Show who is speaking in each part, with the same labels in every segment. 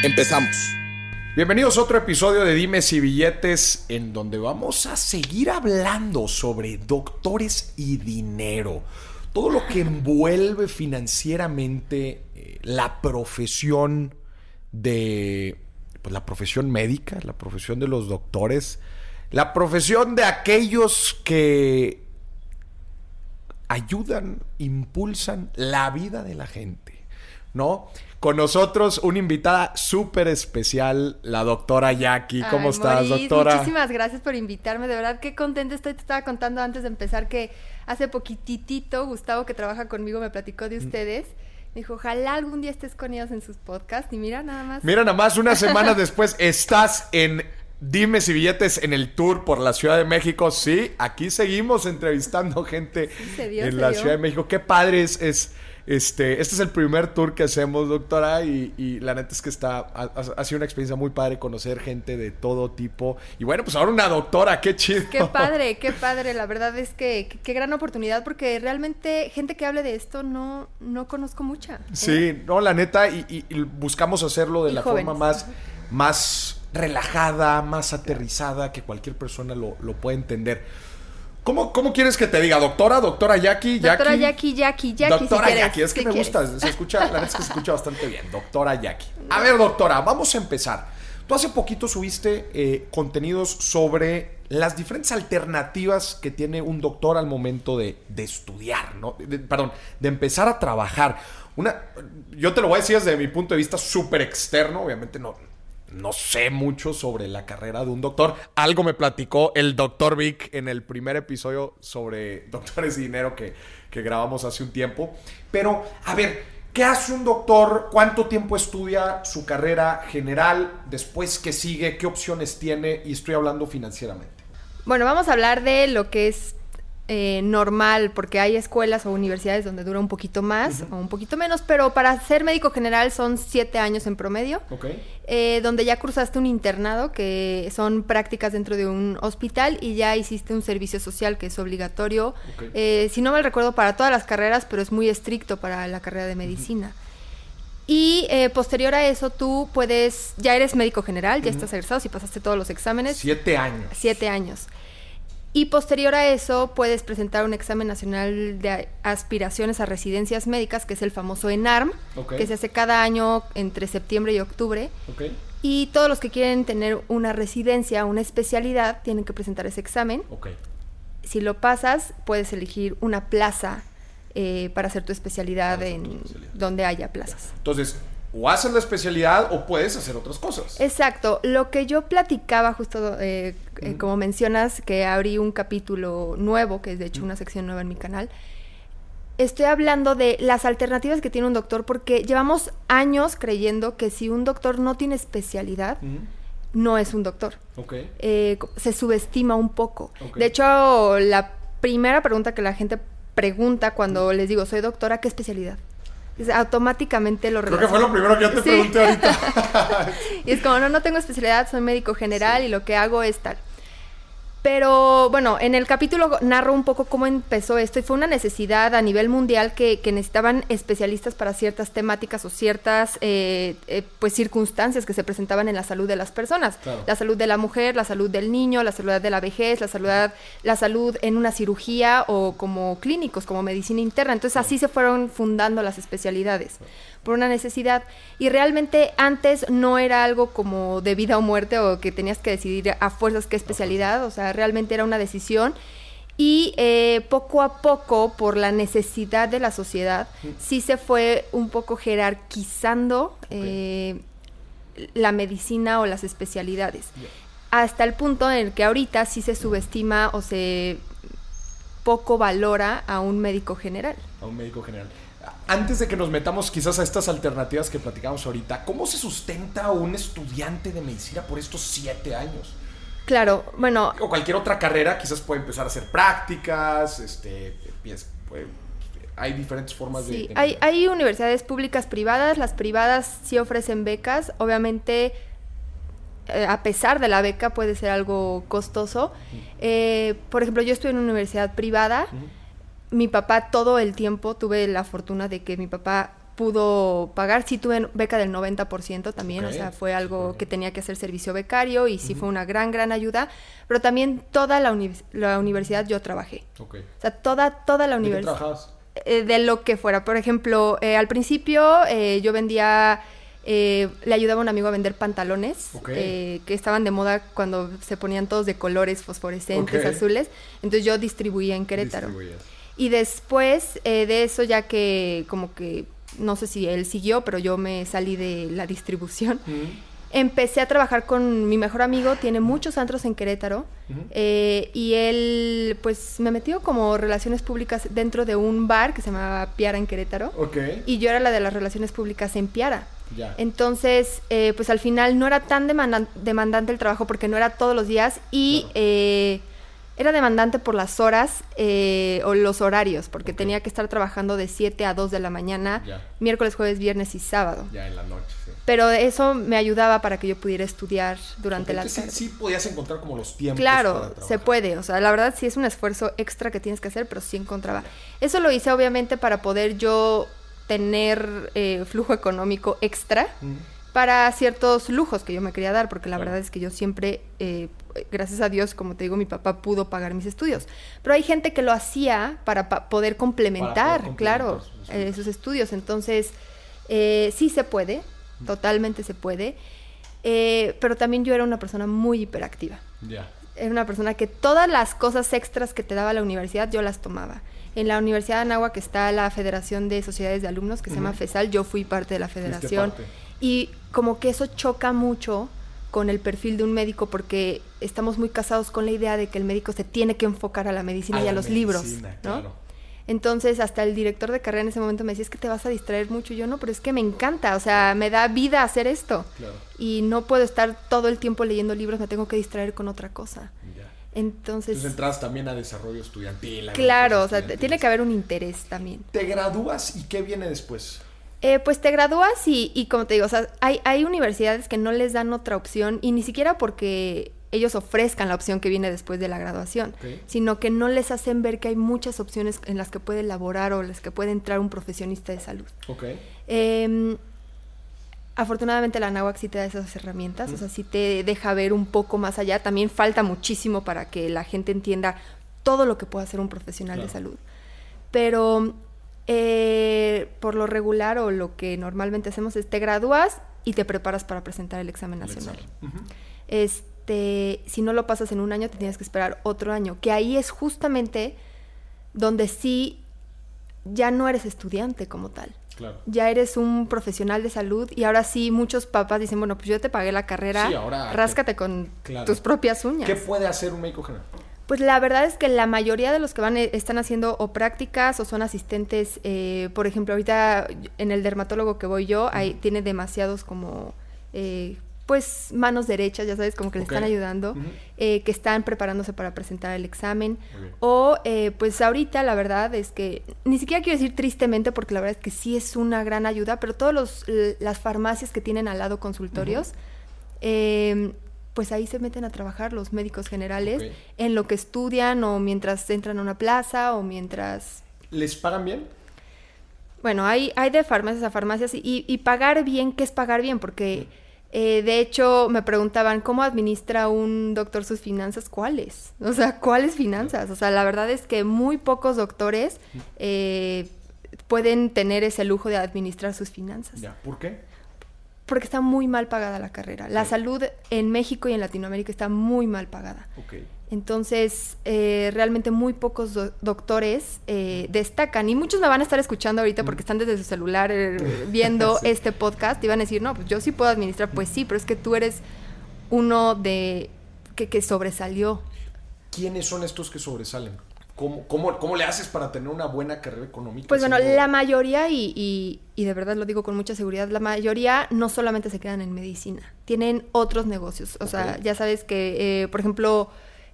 Speaker 1: Empezamos. Bienvenidos a otro episodio de Dimes y Billetes en donde vamos a seguir hablando sobre doctores y dinero. Todo lo que envuelve financieramente eh, la profesión de pues, la profesión médica, la profesión de los doctores, la profesión de aquellos que ayudan, impulsan la vida de la gente, ¿no? Con nosotros una invitada súper especial, la doctora Jackie. ¿Cómo
Speaker 2: Ay,
Speaker 1: estás,
Speaker 2: Maurice,
Speaker 1: doctora?
Speaker 2: Muchísimas gracias por invitarme. De verdad, qué contenta estoy. Te estaba contando antes de empezar que hace poquitito Gustavo, que trabaja conmigo, me platicó
Speaker 1: Mm.
Speaker 2: de ustedes. Me dijo, ojalá algún día estés con ellos en sus podcasts. Y mira, nada más.
Speaker 1: Mira, nada más una semana después estás en Dime si billetes en el tour por la Ciudad de México. Sí, aquí seguimos entrevistando gente
Speaker 2: dio,
Speaker 1: en la
Speaker 2: dio.
Speaker 1: Ciudad de México. Qué padre es, es, este, este es el primer tour que hacemos, doctora, y, y la neta es que está, ha, ha sido una experiencia muy padre conocer gente de todo tipo. Y bueno, pues ahora una doctora, qué chido.
Speaker 2: Qué padre, qué padre. La verdad es que qué, gran oportunidad porque realmente gente que hable de esto no, no conozco mucha. ¿eh?
Speaker 1: Sí, no, la neta, y, y- y buscamos hacerlo de la
Speaker 2: jóvenes.
Speaker 1: forma más, más relajada, más aterrizada, que cualquier persona lo, lo pueda entender. ¿Cómo, ¿Cómo quieres que te diga? ¿Doctora? ¿Doctora Jackie?
Speaker 2: Doctora Jackie, Jackie, Jackie.
Speaker 1: Doctora
Speaker 2: si.
Speaker 1: Jackie, es que
Speaker 2: ¿Qué
Speaker 1: me
Speaker 2: quieres?
Speaker 1: gusta, se escucha, la verdad es que se escucha bastante bien. Doctora Jackie. A ver, doctora, vamos a empezar. Tú hace poquito subiste eh, contenidos sobre las diferentes alternativas que tiene un doctor al momento de, de estudiar, ¿no? De- perdón, de empezar a trabajar. Una, yo te lo voy a decir desde mi punto de vista súper externo, obviamente no, no sé mucho sobre la carrera de un doctor. Algo me platicó el doctor Vic en el primer episodio sobre doctores y dinero que, que grabamos hace un tiempo. Pero, a ver, ¿qué hace un doctor? ¿Cuánto tiempo estudia su carrera general? Después, ¿qué sigue? ¿Qué opciones tiene? Y estoy hablando financieramente.
Speaker 2: Bueno, vamos a hablar de lo que es eh, normal, porque hay escuelas o universidades donde dura un poquito más o un poquito menos, pero para ser médico general son siete años en promedio, eh, donde ya cruzaste un internado, que son prácticas dentro de un hospital, y ya hiciste un servicio social que es obligatorio, eh, si no mal recuerdo, para todas las carreras, pero es muy estricto para la carrera de medicina. Y eh, posterior a eso, tú puedes, ya eres médico general, ya estás egresado, si pasaste todos los exámenes,
Speaker 1: Siete años.
Speaker 2: Siete años. Y posterior a eso puedes presentar un examen nacional de aspiraciones a residencias médicas, que es el famoso ENARM, que se hace cada año entre septiembre y octubre. Y todos los que quieren tener una residencia, una especialidad, tienen que presentar ese examen. Si lo pasas, puedes elegir una plaza eh, para hacer tu especialidad
Speaker 1: Para hacer tu
Speaker 2: en
Speaker 1: especialidad.
Speaker 2: donde haya plazas.
Speaker 1: Entonces, o haces la especialidad o puedes hacer otras cosas.
Speaker 2: Exacto. Lo que yo platicaba justo, eh, eh, como mencionas, que abrí un capítulo nuevo, que es de hecho una sección nueva en mi canal, estoy hablando de las alternativas que tiene un doctor, porque llevamos años creyendo que si un doctor no tiene especialidad, no es un doctor. Eh, se subestima un poco. De hecho, la primera pregunta que la gente pregunta cuando les digo, soy doctora, ¿qué especialidad? Automáticamente lo
Speaker 1: Creo que fue lo primero que yo te
Speaker 2: Sí.
Speaker 1: pregunté ahorita.
Speaker 2: Y es como, no, no tengo especialidad, soy médico general y lo que hago es tal. Pero bueno, en el capítulo narro un poco cómo empezó esto y fue una necesidad a nivel mundial que, que necesitaban especialistas para ciertas temáticas o ciertas eh, eh, pues circunstancias que se presentaban en la salud de las personas.
Speaker 1: Claro.
Speaker 2: La salud de la mujer, la salud del niño, la salud de la vejez, la salud, la salud en una cirugía o como clínicos, como medicina interna. Entonces así se fueron fundando las especialidades por una necesidad. Y realmente antes no era algo como de vida o muerte o que tenías que decidir a fuerzas qué especialidad, o sea, realmente era una decisión. Y eh, poco a poco, por la necesidad de la sociedad, sí se fue un poco jerarquizando eh, la medicina o las especialidades. Hasta el punto en el que ahorita sí se subestima o se poco valora a un médico general.
Speaker 1: A un médico general. Antes de que nos metamos quizás a estas alternativas que platicamos ahorita, ¿cómo se sustenta un estudiante de medicina por estos siete años?
Speaker 2: Claro, bueno.
Speaker 1: O cualquier otra carrera, quizás puede empezar a hacer prácticas, este, hay diferentes formas
Speaker 2: de, Hay, hay universidades públicas privadas, las privadas sí ofrecen becas, obviamente eh, a pesar de la beca puede ser algo costoso. Eh, por ejemplo, yo estuve en una universidad privada, mi papá todo el tiempo tuve la fortuna de que mi papá pudo pagar, sí tuve beca del 90% también, o sea, fue algo que tenía que hacer servicio becario y sí fue una gran, gran ayuda, pero también toda la, la universidad yo trabajé. O sea, toda, toda la universidad. Eh, de lo que fuera. Por ejemplo, eh, al principio eh, yo vendía... le ayudaba a un amigo a vender pantalones que estaban de moda cuando se ponían todos de colores fosforescentes, azules. Entonces yo distribuía en Querétaro. Y después de eso, ya que como que no sé si él siguió, pero yo me salí de la distribución. Empecé a trabajar con mi mejor amigo, tiene muchos antros en Querétaro, eh, y él pues me metió como relaciones públicas dentro de un bar que se llamaba Piara en Querétaro, y yo era la de las relaciones públicas en Piara. Entonces, eh, pues al final no era tan demandante el trabajo porque no era todos los días y... Eh, era demandante por las horas eh, o los horarios, porque tenía que estar trabajando de 7 a 2 de la mañana, miércoles, jueves, viernes y sábado.
Speaker 1: Ya en la noche, sí.
Speaker 2: Pero eso me ayudaba para que yo pudiera estudiar durante la tarde.
Speaker 1: Sí, sí, podías encontrar como los tiempos.
Speaker 2: Claro, se puede. O sea, la verdad sí es un esfuerzo extra que tienes que hacer, pero sí encontraba. Eso lo hice obviamente para poder yo tener eh, flujo económico extra para ciertos lujos que yo me quería dar, porque la verdad es que yo siempre, eh, gracias a Dios, como te digo, mi papá pudo pagar mis estudios. Pero hay gente que lo hacía para poder complementar, claro, eh, sus estudios. Entonces, eh, sí se puede, totalmente se puede. pero también yo era una persona muy hiperactiva. Era una persona que todas las cosas extras que te daba la universidad yo las tomaba. En la Universidad de Anáhuac está la Federación de Sociedades de Alumnos que se llama FESAL, yo fui parte de la federación. Y como que eso choca mucho con el perfil de un médico porque estamos muy casados con la idea de que el médico se tiene que enfocar a la medicina y a los libros, ¿no? Entonces, hasta el director de carrera en ese momento me decía, es que te vas a distraer mucho. Y yo, no, pero es que me encanta, o sea, me da vida hacer esto. Y no puedo estar todo el tiempo leyendo libros, me tengo que distraer con otra cosa. Entonces...
Speaker 1: Entonces entras también a desarrollo estudiantil.
Speaker 2: claro, o sea, tiene que haber un interés también.
Speaker 1: ¿Te gradúas y qué viene después?
Speaker 2: Eh, pues te gradúas y, y, como te digo, o sea, hay, hay universidades que no les dan otra opción y ni siquiera porque ellos ofrezcan la opción que viene después de la graduación, sino que no les hacen ver que hay muchas opciones en las que puede laborar o en las que puede entrar un profesionista de salud. Em, afortunadamente la NAWAC sí te da esas herramientas, o sea, sí te deja ver un poco más allá. También falta muchísimo para que la gente entienda todo lo que puede hacer un profesional de salud. Pero eh, por lo regular o lo que normalmente hacemos es te gradúas y te preparas para presentar el examen nacional. Este, si no lo pasas en un año, te tienes que esperar otro año, que ahí es justamente donde sí ya no eres estudiante como tal. Ya eres un profesional de salud y ahora sí muchos papás dicen, bueno, pues yo te pagué la carrera, ráscate con tus propias uñas.
Speaker 1: ¿Qué puede hacer un médico general?
Speaker 2: Pues la verdad es que la mayoría de los que van eh, están haciendo o prácticas o son asistentes, eh, por ejemplo, ahorita en el dermatólogo que voy yo, hay, tiene demasiados como, eh, pues, manos derechas, ya sabes, como que le están ayudando, que están preparándose para presentar el examen. O, pues, ahorita la verdad es que, ni siquiera quiero decir tristemente, porque la verdad es que sí es una gran ayuda, pero todas las farmacias que tienen al lado consultorios, pues ahí se meten a trabajar los médicos generales en lo que estudian o mientras entran a una plaza o mientras...
Speaker 1: ¿Les pagan bien?
Speaker 2: Bueno, hay, hay de farmacias a farmacias y, pagar bien, ¿qué es pagar bien? Porque eh, de hecho me preguntaban, ¿cómo administra un doctor sus finanzas? ¿Cuáles? O sea, ¿cuáles finanzas? O sea, la verdad es que muy pocos doctores eh, pueden tener ese lujo de administrar sus finanzas.
Speaker 1: Ya, ¿por qué?
Speaker 2: Porque está muy mal pagada la carrera. La salud en México y en Latinoamérica está muy mal pagada. Entonces, eh, realmente muy pocos doctores eh, destacan. Y muchos me van a estar escuchando ahorita porque están desde su celular eh, viendo este podcast y van a decir, no, pues yo sí puedo administrar. Pues sí, pero es que tú eres uno de que, que sobresalió.
Speaker 1: ¿Quiénes son estos que sobresalen? ¿Cómo, cómo, le haces para tener una buena carrera económica?
Speaker 2: Pues bueno, la mayoría, y, de verdad lo digo con mucha seguridad, la mayoría no solamente se quedan en medicina, tienen otros negocios. O sea, ya sabes que, eh, por ejemplo,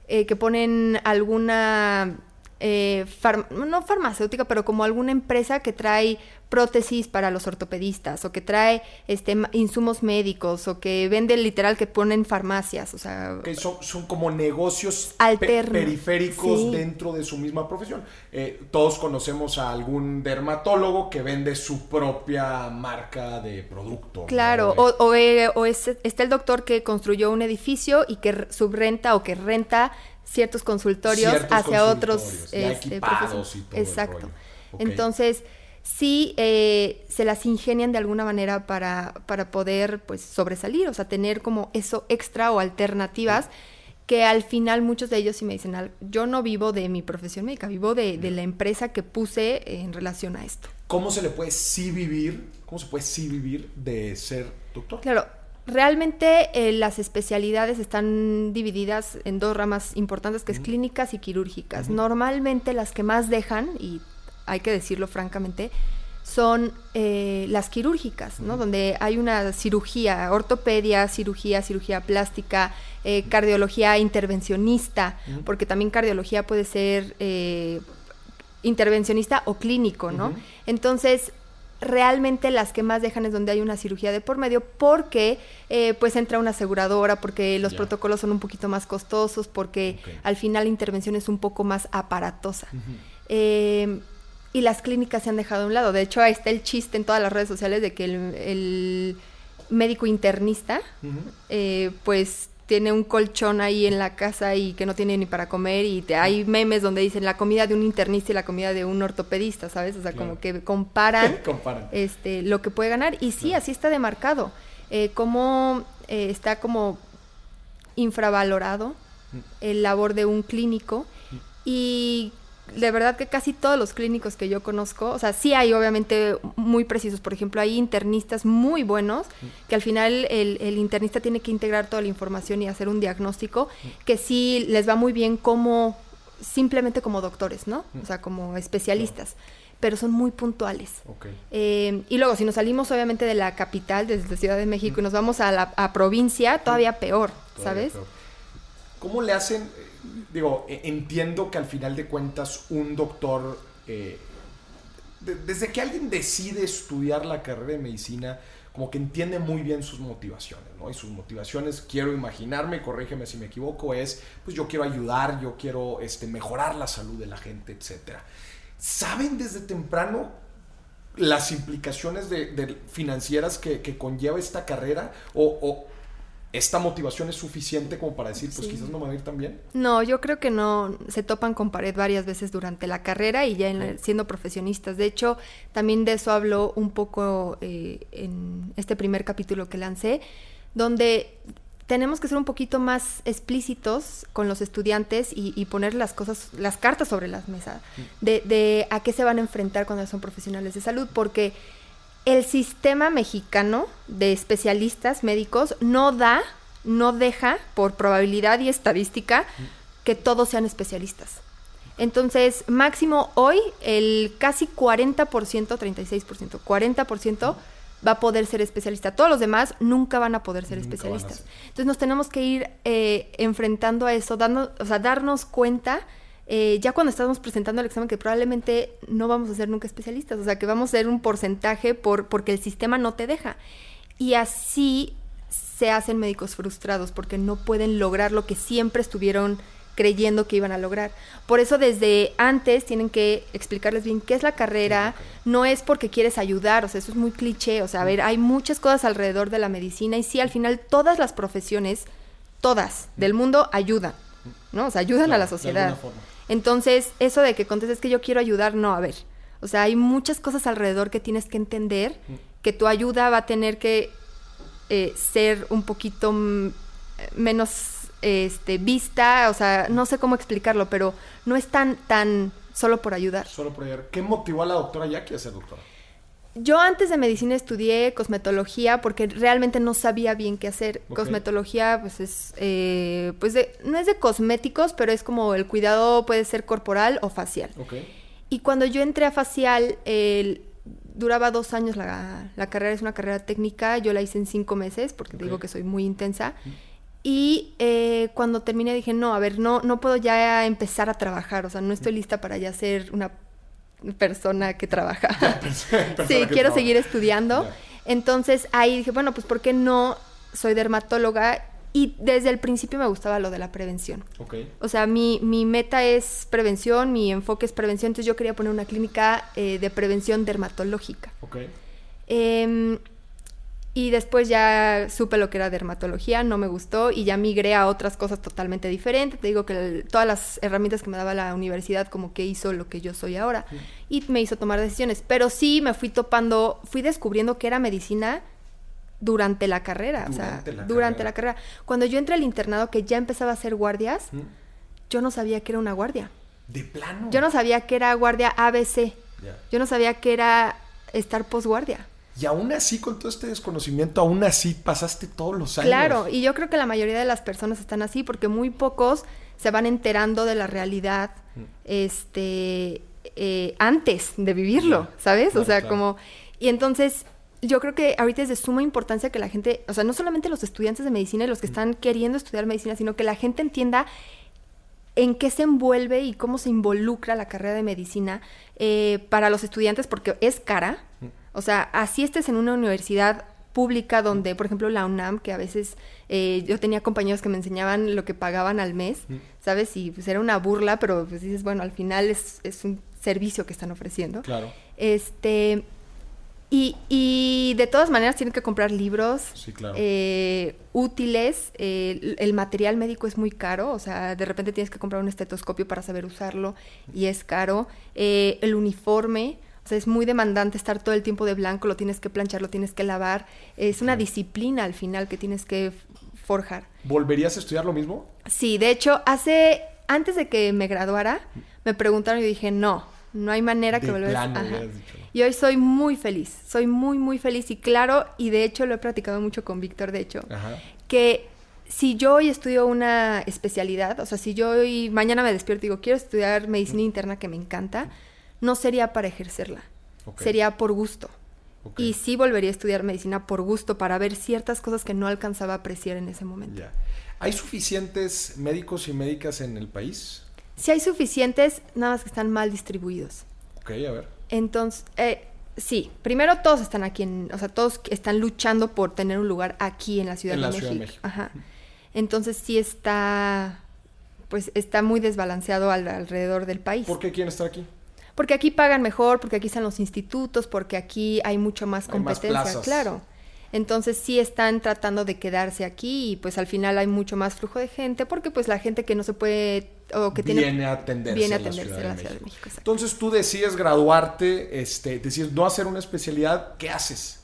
Speaker 2: eh, que ponen alguna eh, no farmacéutica, pero como alguna empresa que trae prótesis para los ortopedistas o que trae este insumos médicos o que vende literal que ponen farmacias, o sea,
Speaker 1: que son, son como negocios periféricos dentro de su misma profesión. Eh, todos conocemos a algún dermatólogo que vende su propia marca de producto.
Speaker 2: Claro, o, o, está el doctor que construyó un edificio y que subrenta o que renta ciertos consultorios hacia otros
Speaker 1: este, equipados y todo
Speaker 2: Exacto. Entonces, sí eh, se las ingenian de alguna manera para, para poder pues sobresalir, o sea, tener como eso extra o alternativas. que al final muchos de ellos sí me dicen, yo no vivo de mi profesión médica, vivo de, de, la empresa que puse en relación a esto.
Speaker 1: ¿Cómo se le puede sí vivir, cómo se puede sí vivir de ser doctor?
Speaker 2: Claro, Realmente eh, las especialidades están divididas en dos ramas importantes, que es clínicas y quirúrgicas. Normalmente las que más dejan, y hay que decirlo francamente, son eh, las quirúrgicas, ¿no? Donde hay una cirugía, ortopedia, cirugía, cirugía plástica, eh, cardiología intervencionista, porque también cardiología puede ser intervencionista o clínico, ¿no? Entonces, realmente las que más dejan es donde hay una cirugía de por medio porque eh, pues entra una aseguradora, porque los protocolos son un poquito más costosos, porque al final la intervención es un poco más aparatosa. Eh, y las clínicas se han dejado a un lado. De hecho, ahí está el chiste en todas las redes sociales de que el, médico internista, eh, pues tiene un colchón ahí en la casa y que no tiene ni para comer y te, hay memes donde dicen la comida de un internista y la comida de un ortopedista, ¿sabes? O sea, como que comparan, este lo que puede ganar y sí, así está demarcado. Eh, como eh, está como infravalorado mm. el labor de un clínico mm. y de verdad que casi todos los clínicos que yo conozco, o sea, sí hay obviamente muy precisos, por ejemplo, hay internistas muy buenos, que al final el, internista tiene que integrar toda la información y hacer un diagnóstico, que sí les va muy bien como, simplemente como doctores, ¿no? O sea, como especialistas. pero son muy puntuales. Eh, y luego, si nos salimos obviamente de la capital, desde Ciudad de México, y nos vamos a la provincia, todavía peor, ¿sabes?
Speaker 1: ¿Cómo le hacen? Digo, e, entiendo que al final de cuentas un doctor, eh, desde que alguien decide estudiar la carrera de medicina, como que entiende muy bien sus motivaciones, ¿no? Y sus motivaciones, quiero imaginarme, corrígeme si me equivoco, es, pues yo quiero ayudar, yo quiero este, mejorar la salud de la gente, etc. ¿Saben desde temprano las implicaciones de, financieras que, conlleva esta carrera? o, esta motivación es suficiente como para decir, pues quizás no me va a ir tan bien?
Speaker 2: No, yo creo que no. Se topan con pared varias veces durante la carrera y ya siendo profesionistas. De hecho, también de eso hablo un poco eh, en este primer capítulo que lancé, donde tenemos que ser un poquito más explícitos con los estudiantes y, poner las cosas, las cartas sobre las mesas, de, de a qué se van a enfrentar cuando son profesionales de salud, porque el sistema mexicano de especialistas médicos no da, no deja, por probabilidad y estadística, que todos sean especialistas. Entonces, máximo hoy, el casi 40%, 36%, 40% va a poder ser especialista. Todos los demás nunca van a poder ser especialistas. Entonces, nos tenemos que ir eh, enfrentando a eso, dando, o sea, darnos cuenta eh, ya cuando estamos presentando el examen que probablemente no vamos a ser nunca especialistas, o sea, que vamos a ser un porcentaje por, porque el sistema no te deja. Y así se hacen médicos frustrados porque no pueden lograr lo que siempre estuvieron creyendo que iban a lograr. Por eso desde antes tienen que explicarles bien qué es la carrera, no es porque quieres ayudar, o sea, eso es muy cliché, o sea, a ver, hay muchas cosas alrededor de la medicina y sí, al final todas las profesiones, todas del mundo ayudan, ¿no? O sea, ayudan a la sociedad. Entonces, eso de que contestes que yo quiero ayudar, no, a ver. O sea, hay muchas cosas alrededor que tienes que entender, que tu ayuda va a tener que eh, ser un poquito menos este, vista, o sea, no sé cómo explicarlo, pero no es tan, tan solo por ayudar.
Speaker 1: Solo por ayudar. ¿Qué motivó a la doctora Jackie a ser doctora?
Speaker 2: Yo antes de medicina estudié cosmetología porque realmente no sabía bien qué hacer.
Speaker 1: Ok.
Speaker 2: Cosmetología, pues es, eh, pues de- no es de cosméticos, pero es como el cuidado puede ser corporal o facial.
Speaker 1: Ok.
Speaker 2: Y cuando yo entré a facial, duraba dos años la, la carrera, es una carrera técnica, yo la hice en cinco meses, porque te
Speaker 1: Ok.
Speaker 2: digo que soy muy intensa. Y eh, cuando terminé dije, no, a ver, no, no puedo ya empezar a trabajar, o sea, no estoy lista para ya ser una persona que trabaja.
Speaker 1: Persona
Speaker 2: sí,
Speaker 1: que
Speaker 2: quiero
Speaker 1: trabaja.
Speaker 2: seguir estudiando.
Speaker 1: Ya.
Speaker 2: Entonces ahí dije, bueno, pues ¿por qué no soy dermatóloga? Y desde el principio me gustaba lo de la prevención.
Speaker 1: Ok.
Speaker 2: O sea, mi, mi meta es prevención, mi enfoque es prevención, entonces yo quería poner una clínica eh, de prevención dermatológica.
Speaker 1: Ok.
Speaker 2: Em, y después ya supe lo que era dermatología, no me gustó y ya migré a otras cosas totalmente diferentes. Te digo que el- todas las herramientas que me daba la universidad como que hizo lo que yo soy ahora y me hizo tomar decisiones. Pero sí me fui topando, fui descubriendo que era medicina durante la carrera, o sea,
Speaker 1: Durante la
Speaker 2: durante
Speaker 1: carrera.
Speaker 2: la carrera. Cuando yo entré al internado que ya empezaba a hacer guardias,
Speaker 1: Mm.
Speaker 2: yo no sabía que era una guardia.
Speaker 1: De plano.
Speaker 2: Yo no sabía que era guardia ABC. Yo no sabía que era estar posguardia.
Speaker 1: Y aún así, con todo este desconocimiento, aún así pasaste todos los años.
Speaker 2: Claro, y yo creo que la mayoría de las personas están así porque muy pocos se van enterando de la realidad
Speaker 1: Mm.
Speaker 2: este eh, antes de vivirlo, ¿sabes?
Speaker 1: claro,
Speaker 2: o sea,
Speaker 1: claro.
Speaker 2: como y entonces yo creo que ahorita es de suma importancia que la gente, o sea, no solamente los estudiantes de medicina y los que están queriendo estudiar medicina, sino que la gente entienda en qué se envuelve y cómo se involucra la carrera de medicina eh, para los estudiantes, porque es cara. O sea, así estés en una universidad pública donde, por ejemplo, la UNAM, que a veces eh, yo tenía compañeros que me enseñaban lo que pagaban al mes, ¿sabes? Y pues era una burla, pero pues dices, bueno, al final es, es un servicio que están ofreciendo.
Speaker 1: Claro.
Speaker 2: Este, y, y de todas maneras tienen que comprar libros
Speaker 1: Sí, claro.
Speaker 2: eh, útiles. eh, el- el material médico es muy caro, o sea, de repente tienes que comprar un estetoscopio para saber usarlo y es caro. Eh, el uniforme, o sea, es muy demandante estar todo el tiempo de blanco, lo tienes que planchar, lo tienes que lavar. Es una disciplina al final que tienes que forjar.
Speaker 1: ¿Volverías a estudiar lo mismo?
Speaker 2: Sí, de hecho, hace antes de que me graduara, me preguntaron y dije, no, no hay manera que
Speaker 1: De dicho, ¿no?
Speaker 2: Y hoy soy muy feliz, soy muy, muy feliz y claro, y de hecho lo he platicado mucho con Víctor, de hecho,
Speaker 1: Ajá.
Speaker 2: que si yo hoy estudio una especialidad, o sea, si yo hoy mañana me despierto y digo, quiero estudiar medicina interna que me encanta, no sería para ejercerla, sería por gusto. Y sí volvería a estudiar medicina por gusto, para ver ciertas cosas que no alcanzaba a apreciar en ese momento.
Speaker 1: Ya. ¿Hay suficientes médicos y médicas en el país?
Speaker 2: Si hay suficientes, nada más que están mal distribuidos.
Speaker 1: Ok, a ver.
Speaker 2: Entonces, eh, sí, primero todos están aquí, en, o sea, todos están luchando por tener un lugar aquí en la Ciudad,
Speaker 1: En
Speaker 2: de,
Speaker 1: la
Speaker 2: México.
Speaker 1: Ciudad de México.
Speaker 2: Ajá. Entonces sí está, pues está muy desbalanceado al- alrededor del país.
Speaker 1: ¿Por qué quieren estar aquí?
Speaker 2: Porque aquí pagan mejor, porque aquí están los institutos, porque aquí hay mucho más competencia, claro. Entonces sí están tratando de quedarse aquí y pues al final hay mucho más flujo de gente porque pues la gente que no se puede o que tiene
Speaker 1: viene a atenderse,
Speaker 2: viene a
Speaker 1: la
Speaker 2: atenderse
Speaker 1: Ciudad
Speaker 2: a la Ciudad de
Speaker 1: México. Entonces tú decides graduarte, este, decides no hacer una especialidad, ¿qué haces?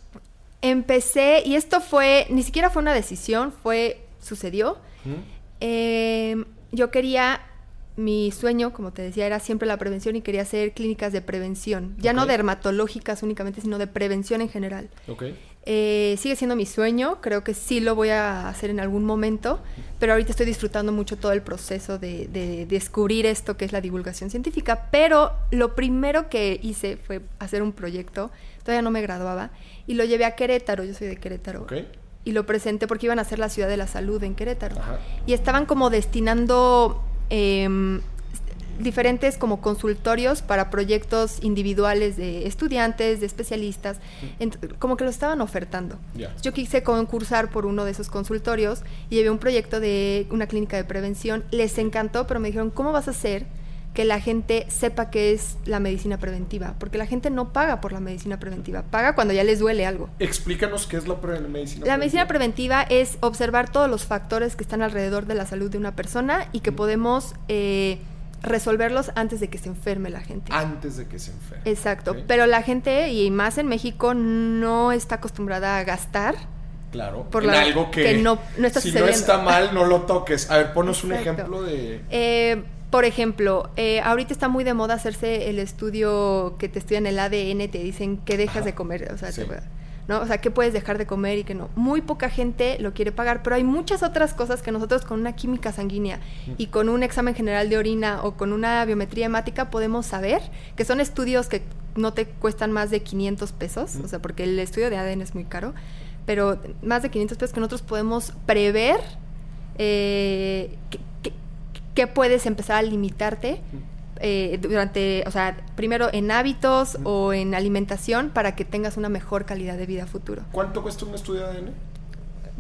Speaker 2: Empecé, y esto fue, ni siquiera fue una decisión, fue, sucedió.
Speaker 1: ¿Mm?
Speaker 2: Eh, yo quería, mi sueño, como te decía, era siempre la prevención y quería hacer clínicas de prevención. Ya no dermatológicas únicamente, sino de prevención en general.
Speaker 1: Ok.
Speaker 2: Eh, sigue siendo mi sueño, creo que sí lo voy a hacer en algún momento, pero ahorita estoy disfrutando mucho todo el proceso de, de descubrir esto que es la divulgación científica, pero lo primero que hice fue hacer un proyecto, todavía no me graduaba, y lo llevé a Querétaro, yo soy de Querétaro,
Speaker 1: Ok.
Speaker 2: y lo presenté porque iban a ser la ciudad de la salud en Querétaro,
Speaker 1: Ajá.
Speaker 2: y estaban como destinando... em, diferentes como consultorios para proyectos individuales de estudiantes, de especialistas, ent- como que lo estaban ofertando. Yo quise concursar por uno de esos consultorios y llevé un proyecto de una clínica de prevención. Les encantó, pero me dijeron, ¿cómo vas a hacer que la gente sepa qué es la medicina preventiva? Porque la gente no paga por la medicina preventiva, paga cuando ya les duele algo.
Speaker 1: Explícanos qué es la pre- medicina
Speaker 2: La medicina preventiva es observar todos los factores que están alrededor de la salud de una persona y que podemos eh, resolverlos antes de que se enferme la gente.
Speaker 1: Antes de que se enferme.
Speaker 2: Exacto, pero la gente, y más en México, no está acostumbrada a gastar.
Speaker 1: Claro.
Speaker 2: por
Speaker 1: en
Speaker 2: la-
Speaker 1: algo que,
Speaker 2: que no- no está
Speaker 1: si no está mal, no lo toques. A ver, ponos un ejemplo de...
Speaker 2: Eh, Por ejemplo, eh, ahorita está muy de moda hacerse el estudio que te estudian el ADN, te dicen que dejas
Speaker 1: Ajá.
Speaker 2: de comer, o sea,
Speaker 1: Sí.
Speaker 2: te- ¿no? O sea, qué puedes dejar de comer y que no. Muy poca gente lo quiere pagar, pero hay muchas otras cosas que nosotros con una química sanguínea y con un examen general de orina o con una biometría hemática podemos saber, que son estudios que no te cuestan más de 500 pesos, o sea, porque el estudio de ADN es muy caro, pero más de 500 pesos que nosotros podemos prever eh, que, puedes empezar a limitarte eh, durante, o sea, primero en hábitos o en alimentación para que tengas una mejor calidad de vida futuro.
Speaker 1: ¿Cuánto cuesta un estudio de ADN?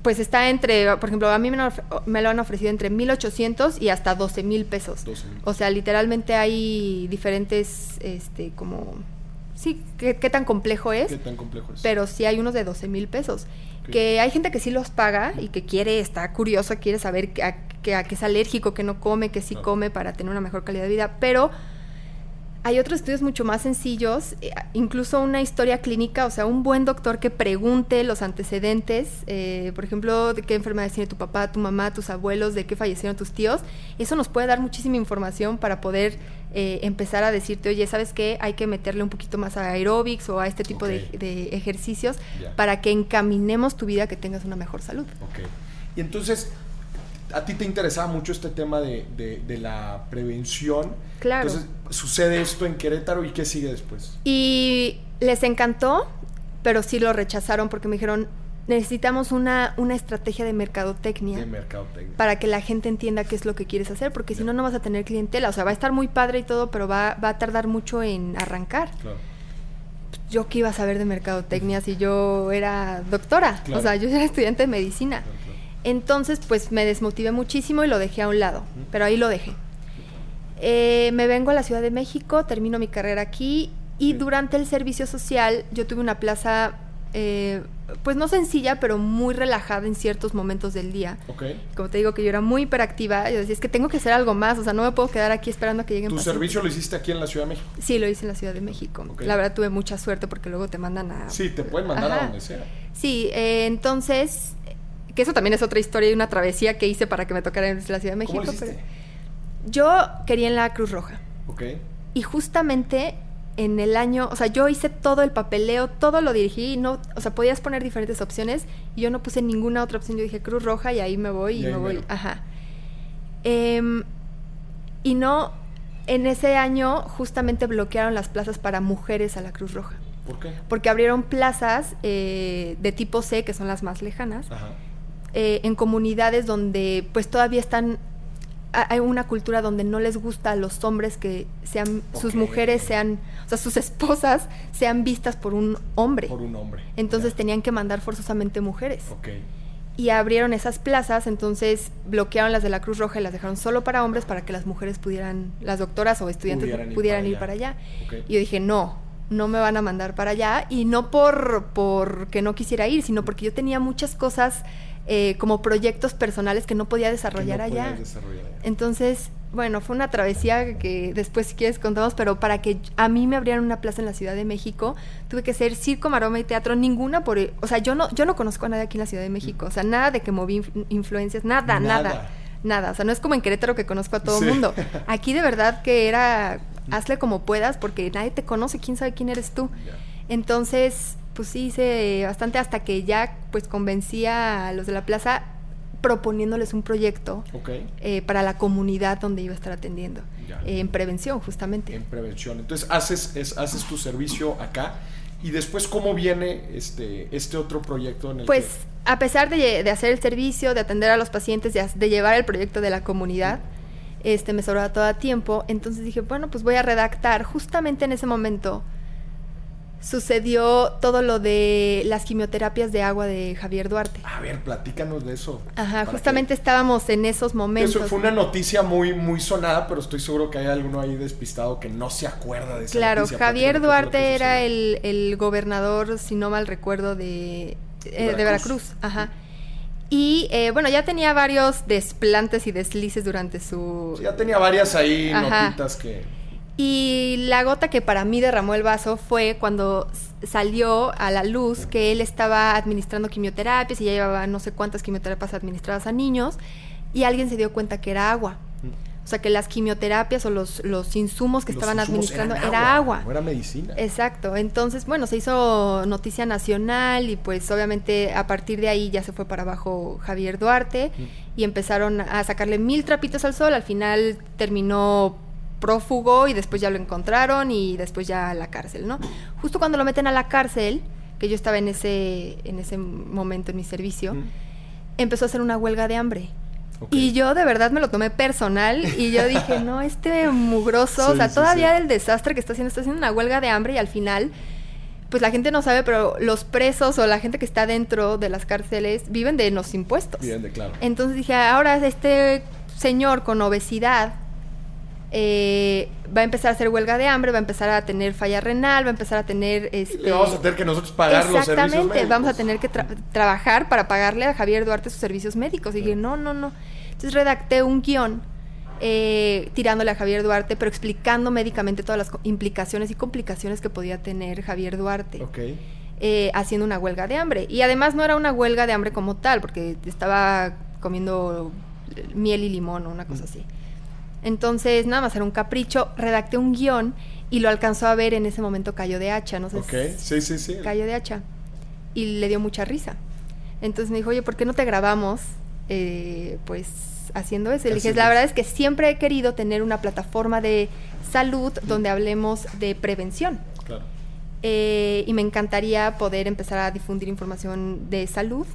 Speaker 2: Pues está entre, por ejemplo, a mí me lo, of- me lo han ofrecido entre 1.800 y hasta 12 mil pesos.
Speaker 1: 12,000.
Speaker 2: O sea, literalmente hay diferentes, este, como, sí, qué, qué tan complejo es,
Speaker 1: ¿Qué tan complejo es?
Speaker 2: pero sí hay unos de 12 mil pesos. Que hay gente que sí los paga y que quiere, está curiosa, quiere saber que a, que a qué es alérgico, que no come, que sí
Speaker 1: Claro.
Speaker 2: come para tener una mejor calidad de vida. Pero hay otros estudios mucho más sencillos, eh, incluso una historia clínica, o sea, un buen doctor que pregunte los antecedentes, eh, por ejemplo, de qué enfermedades tiene tu papá, tu mamá, tus abuelos, de qué fallecieron tus tíos. Eso nos puede dar muchísima información para poder eh, empezar a decirte, oye, ¿sabes qué? Hay que meterle un poquito más a aeróbics o a este tipo de- de, ejercicios para que encaminemos tu vida a que tengas una mejor salud.
Speaker 1: Ok. Y entonces, a ti te interesaba mucho este tema de, de- de la prevención.
Speaker 2: Claro.
Speaker 1: Entonces, sucede esto en Querétaro y ¿qué sigue después?
Speaker 2: Y les encantó, pero sí lo rechazaron porque me dijeron, necesitamos una, una estrategia de mercadotecnia.
Speaker 1: De mercadotecnia.
Speaker 2: para que la gente entienda qué es lo que quieres hacer, porque si no, no vas a tener clientela. O sea, va a estar muy padre y todo, pero va, va a tardar mucho en arrancar.
Speaker 1: Claro.
Speaker 2: Yo qué iba a saber de mercadotecnia si yo era doctora.
Speaker 1: Claro.
Speaker 2: O sea, yo era estudiante de medicina.
Speaker 1: claro, claro.
Speaker 2: Entonces, pues me desmotivé muchísimo y lo dejé a un lado, pero ahí lo dejé. Eh, me vengo a la Ciudad de México, termino mi carrera aquí y durante el servicio social yo tuve una plaza, eh, pues no sencilla, pero muy relajada en ciertos momentos del día.
Speaker 1: Ok.
Speaker 2: Como te digo que yo era muy hiperactiva, yo decía, es que tengo que hacer algo más, o sea, no me puedo quedar aquí esperando a que lleguen
Speaker 1: ¿Tu
Speaker 2: pacientes".
Speaker 1: servicio lo hiciste aquí en la Ciudad de México?
Speaker 2: Sí, lo hice en la Ciudad de México. La verdad tuve mucha suerte porque luego te mandan a...
Speaker 1: Sí, te pueden mandar a donde sea.
Speaker 2: Sí, eh, entonces, que eso también es otra historia y una travesía que hice para que me tocara en la Ciudad de México. Yo quería en la Cruz Roja
Speaker 1: Ok.
Speaker 2: y justamente en el año, o sea, yo hice todo el papeleo, todo lo dirigí, y no, o sea, podías poner diferentes opciones y yo no puse ninguna otra opción, yo dije Cruz Roja y ahí me voy y, me voy,
Speaker 1: mero.
Speaker 2: ajá. Em, y no, en ese año justamente bloquearon las plazas para mujeres a la Cruz Roja
Speaker 1: ¿Por qué?
Speaker 2: porque abrieron plazas eh, de tipo C, que son las más lejanas,
Speaker 1: Ajá.
Speaker 2: Eh, en comunidades donde pues todavía están ha- hay una cultura donde no les gusta a los hombres que sean sus mujeres sean o sea sus esposas sean vistas por un hombre
Speaker 1: Por un hombre.
Speaker 2: entonces tenían que mandar forzosamente mujeres
Speaker 1: Ok.
Speaker 2: y abrieron esas plazas entonces bloquearon las de la Cruz Roja y las dejaron solo para hombres para que las mujeres pudieran las doctoras o estudiantes
Speaker 1: Pudieran
Speaker 2: pudieran,
Speaker 1: ir
Speaker 2: ir,
Speaker 1: para
Speaker 2: para
Speaker 1: allá. Ok.
Speaker 2: y yo dije no no me van a mandar para allá y no por porque no quisiera ir sino porque yo tenía muchas cosas eh, como proyectos personales que no podía desarrollar
Speaker 1: no
Speaker 2: allá
Speaker 1: desarrollar
Speaker 2: entonces, bueno, fue una travesía que después si quieres contamos, pero para que a mí me abrieran una plaza en la Ciudad de México, tuve que ser circo, maroma y teatro, ninguna por, o sea, yo no yo no conozco a nadie aquí en la Ciudad de México, o sea, nada de que moví inf- influencias, nada,
Speaker 1: Nada.
Speaker 2: nada. Nada, o sea, no es como en Querétaro que conozco a todo
Speaker 1: Sí.
Speaker 2: el mundo. Aquí de verdad que era hazle como puedas porque nadie te conoce, quién sabe quién eres tú. Entonces, pues sí hice bastante hasta que ya pues convencí a los de la plaza proponiéndoles un proyecto eh, para la comunidad donde iba a estar atendiendo, eh, en prevención justamente.
Speaker 1: En prevención. Entonces, haces, es- haces tu servicio acá. Y después, ¿cómo viene este, este otro proyecto en el
Speaker 2: Pues a pesar de, de hacer el servicio, de atender a los pacientes, de, de llevar el proyecto de la comunidad, este me sobraba todo a tiempo, entonces dije, bueno, pues voy a redactar. Justamente en ese momento sucedió todo lo de las quimioterapias de agua de Javier Duarte.
Speaker 1: A ver, platícanos de eso.
Speaker 2: Ajá, justamente estábamos en esos momentos.
Speaker 1: Eso fue una noticia muy, muy sonada, pero estoy seguro que hay alguno ahí despistado que no se acuerda de esa
Speaker 2: Claro,
Speaker 1: noticia.
Speaker 2: Javier Duarte era el, el gobernador, si no mal recuerdo, de, eh, de
Speaker 1: Veracruz.
Speaker 2: Veracruz. Ajá. Y eh, bueno, ya tenía varios desplantes y deslices durante su...
Speaker 1: Sí, ya tenía varias ahí
Speaker 2: Ajá.
Speaker 1: notitas que...
Speaker 2: Y la gota que para mí derramó el vaso fue cuando salió a la luz que él estaba administrando quimioterapias y ya llevaba no sé cuántas quimioterapias administradas a niños y alguien se dio cuenta que era agua. O sea, que las quimioterapias o los, los insumos que estaban administrando era agua.
Speaker 1: No era medicina.
Speaker 2: Exacto. Entonces, bueno, se hizo noticia nacional y pues obviamente a partir de ahí ya se fue para abajo Javier Duarte y empezaron a sacarle mil trapitos al sol. Al final terminó prófugo y después ya lo encontraron y después ya a la cárcel, ¿no? Justo cuando lo meten a la cárcel, que yo estaba en ese, en ese momento en mi servicio, empezó a hacer una huelga de hambre. Y yo de verdad me lo tomé personal y yo dije, no, este mugroso, o sea, todavía del desastre que está haciendo, está haciendo una huelga de hambre y al final, pues la gente no sabe, pero los presos o la gente que está dentro de las cárceles viven de los impuestos.
Speaker 1: Viven de, claro.
Speaker 2: Entonces dije, ahora este señor con obesidad eh, va a empezar a hacer huelga de hambre, va a empezar a tener falla renal, va a empezar a tener... Este,
Speaker 1: Le vamos a tener que nosotros pagar los servicios
Speaker 2: Exactamente, vamos a tener que trabajar para pagarle a Javier Duarte sus servicios médicos. Y dije, no, no, no. Entonces redacté un guion eh, tirándole a Javier Duarte, pero explicando médicamente todas las implicaciones y complicaciones que podía tener Javier Duarte. Eh, haciendo una huelga de hambre. Y además no era una huelga de hambre como tal, porque estaba comiendo miel y limón o una cosa así. Entonces, nada más era un capricho, redacté un guion y lo alcanzó a ver en ese momento Cayo de Hacha, no sé.
Speaker 1: Ok, sí, sí, sí.
Speaker 2: Cayo de Hacha. Y le dio mucha risa. Entonces me dijo, oye, ¿por qué no te grabamos? Eh, pues haciendo eso. Y le dije, la verdad es que siempre he querido tener una plataforma de salud donde hablemos de prevención. Claro. Eh, y me encantaría poder empezar a difundir información de salud.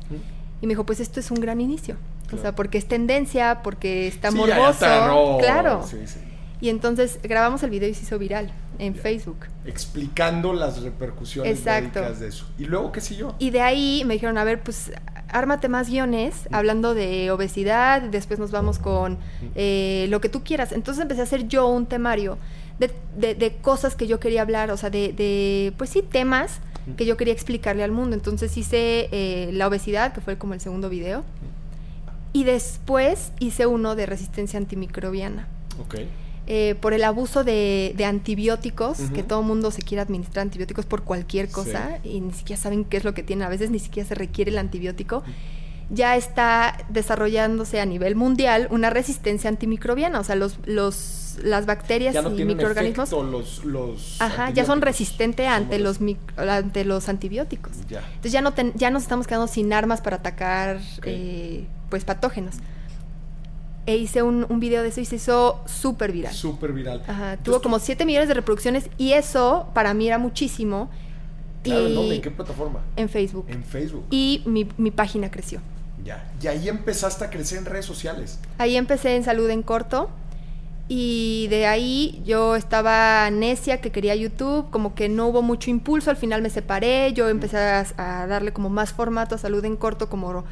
Speaker 2: Y me dijo, pues esto es un gran inicio. O sea, porque es tendencia, porque está morboso. claro. Y entonces grabamos el video y se hizo viral en Facebook.
Speaker 1: Explicando las repercusiones médicas de eso. ¿Y luego qué yo
Speaker 2: Y de ahí me dijeron, a ver, pues ármate más guiones hablando de obesidad, después nos vamos con eh, lo que tú quieras. Entonces empecé a hacer yo un temario de, de, cosas que yo quería hablar, o sea, de, de pues sí, temas que yo quería explicarle al mundo. Entonces hice eh, la obesidad, que fue como el segundo video. Y después hice uno de resistencia antimicrobiana. Eh, por el abuso de, antibióticos, que todo mundo se quiere administrar antibióticos por cualquier cosa y ni siquiera saben qué es lo que tiene, a veces ni siquiera se requiere el antibiótico, ya está desarrollándose a nivel mundial una resistencia antimicrobiana, o sea, los, los, las bacterias y microorganismos
Speaker 1: los, los
Speaker 2: ajá, ya son resistentes ante los, ante los antibióticos. Entonces ya, no ya nos estamos quedando sin armas para atacar eh, pues patógenos. E hice un, un, video de eso y se hizo súper viral.
Speaker 1: Súper viral.
Speaker 2: Ajá, tuvo como 7 millones de reproducciones y eso para mí era muchísimo.
Speaker 1: Claro, ¿En qué plataforma?
Speaker 2: En Facebook.
Speaker 1: En Facebook.
Speaker 2: Y mi, mi página creció.
Speaker 1: Ya. Y ahí empezaste a crecer en redes sociales.
Speaker 2: Ahí empecé en Salud en Corto. Y de ahí yo estaba necia que quería YouTube, como que no hubo mucho impulso, al final me separé, yo empecé a, a darle como más formato a Salud en Corto, como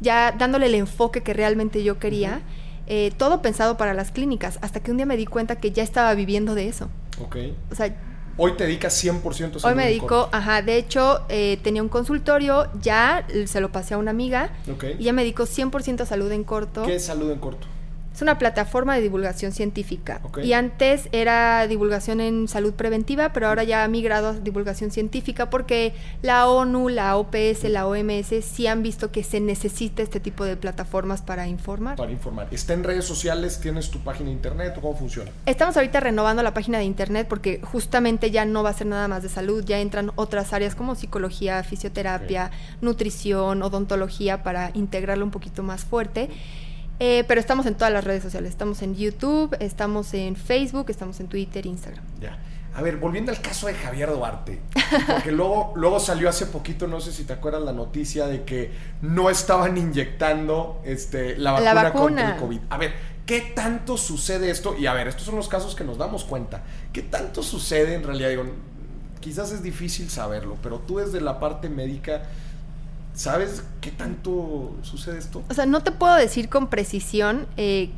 Speaker 2: ya dándole el enfoque que realmente yo quería. Eh, todo pensado para las clínicas, hasta que un día me di cuenta que ya estaba viviendo de eso.
Speaker 1: Ok.
Speaker 2: O sea,
Speaker 1: Hoy te dedicas 100% a salud
Speaker 2: Hoy me dedico, ajá, de hecho eh, tenía un consultorio, ya se lo pasé a una amiga okay. y ya me dedico 100% a salud en corto.
Speaker 1: ¿Qué es salud en corto?
Speaker 2: Es una plataforma de divulgación científica. Y antes era divulgación en salud preventiva, pero ahora ya ha migrado a divulgación científica porque la ONU, la OPS, la OMS sí han visto que se necesita este tipo de plataformas para informar.
Speaker 1: Para informar. ¿Está en redes sociales? ¿Tienes tu página de internet cómo funciona?
Speaker 2: Estamos ahorita renovando la página de internet porque justamente ya no va a ser nada más de salud, ya entran otras áreas como psicología, fisioterapia, nutrición, odontología para integrarlo un poquito más fuerte. Eh, pero estamos en todas las redes sociales. Estamos en YouTube, estamos en Facebook, estamos en Twitter, Instagram.
Speaker 1: Ya. A ver, volviendo al caso de Javier Duarte, porque luego, luego salió hace poquito, no sé si te acuerdas la noticia de que no estaban inyectando este, la, vacuna contra el COVID. A ver, ¿qué tanto sucede esto? Y a ver, estos son los casos que nos damos cuenta. ¿Qué tanto sucede en realidad? Digo, quizás es difícil saberlo, pero tú desde la parte médica ¿Sabes qué tanto sucede esto?
Speaker 2: O sea, no te puedo decir con precisión eh,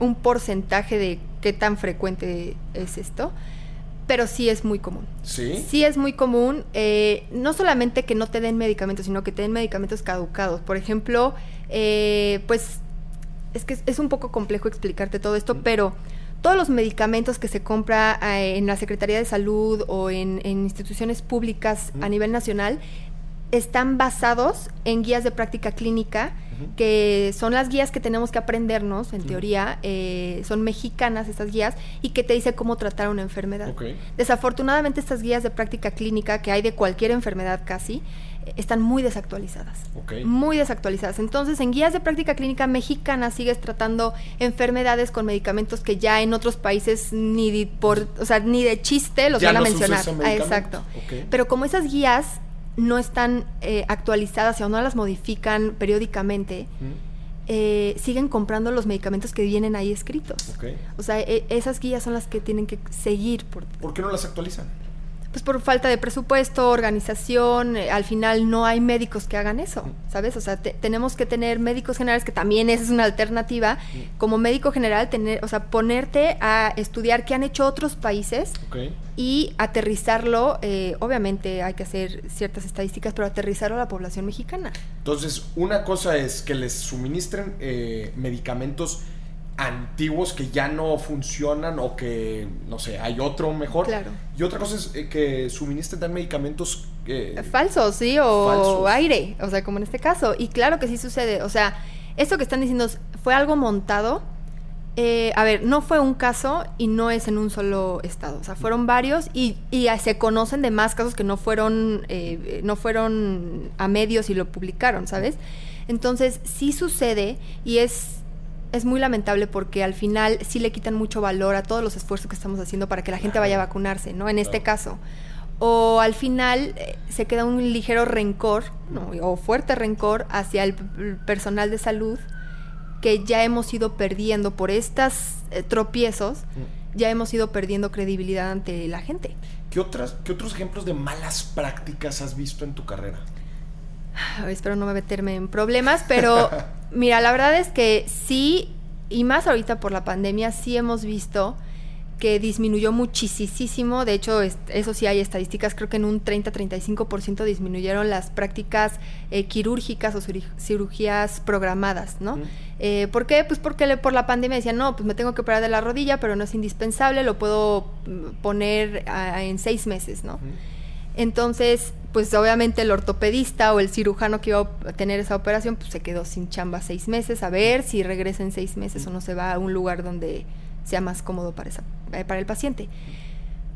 Speaker 2: un porcentaje de qué tan frecuente es esto, pero sí es muy común.
Speaker 1: Sí.
Speaker 2: Sí es muy común, eh, no solamente que no te den medicamentos, sino que te den medicamentos caducados. Por ejemplo, eh, pues es que es un poco complejo explicarte todo esto, pero todos los medicamentos que se compra en la Secretaría de Salud o en, instituciones públicas a nivel nacional están basados en guías de práctica clínica, que son las guías que tenemos que aprendernos, en teoría, eh, son mexicanas estas guías, y que te dice cómo tratar una enfermedad. Desafortunadamente estas guías de práctica clínica, que hay de cualquier enfermedad casi, están muy desactualizadas. Muy desactualizadas. Entonces, en guías de práctica clínica mexicana sigues tratando enfermedades con medicamentos que ya en otros países ni de, por, o sea, ni de chiste los van a mencionar. Ah, exacto. Pero como esas guías no están eh, actualizadas o no las modifican periódicamente, eh, siguen comprando los medicamentos que vienen ahí escritos. O sea, e, esas guías son las que tienen que seguir.
Speaker 1: Por, ¿Por qué no las actualizan?
Speaker 2: Pues por falta de presupuesto, organización, eh, al final no hay médicos que hagan eso, ¿sabes? O sea, tenemos que tener médicos generales, que también esa es una alternativa, como médico general, tener, o sea, ponerte a estudiar qué han hecho otros países y aterrizarlo, eh, obviamente hay que hacer ciertas estadísticas, pero aterrizarlo a la población mexicana.
Speaker 1: Entonces, una cosa es que les suministren eh, medicamentos antiguos que ya no funcionan o que, no sé, hay otro mejor.
Speaker 2: Claro.
Speaker 1: Y otra cosa es eh, que suministren medicamentos...
Speaker 2: Eh, falsos, sí, o aire, o sea, como en este caso. Y claro que sí sucede. O sea, esto que están diciendo fue algo montado. Eh, a ver, no fue un caso y no es en un solo estado. O sea, fueron varios y, y se conocen de más casos que no fueron, no fueron a medios y lo publicaron, ¿sabes? Entonces, sí sucede y es es muy lamentable porque al final sí le quitan mucho valor a todos los esfuerzos que estamos haciendo para que la gente vaya a vacunarse, ¿no? En este caso. O al final eh, se queda un ligero rencor, o fuerte rencor hacia el personal de salud que ya hemos ido perdiendo por estos eh, tropiezos, mm. ya hemos ido perdiendo credibilidad ante la gente.
Speaker 1: ¿Qué, otras, ¿Qué otros ejemplos de malas prácticas has visto en tu carrera?
Speaker 2: espero no meterme en problemas, pero mira, la verdad es que sí, y más ahorita por la pandemia, sí hemos visto que disminuyó muchísimo. De hecho, eso sí hay estadísticas, creo que en un 30-35% disminuyeron las prácticas eh, quirúrgicas o cirugías programadas, ¿no? Eh, ¿Por qué? Pues porque por la pandemia decían, no, pues me tengo que operar de la rodilla, pero no es indispensable, lo puedo mm, poner en seis meses, ¿no? Entonces, pues obviamente el ortopedista o el cirujano que iba a tener esa operación, pues se quedó sin chamba seis meses, a ver si regresa en seis meses o no se va a un lugar donde sea más cómodo para, eh, para el paciente.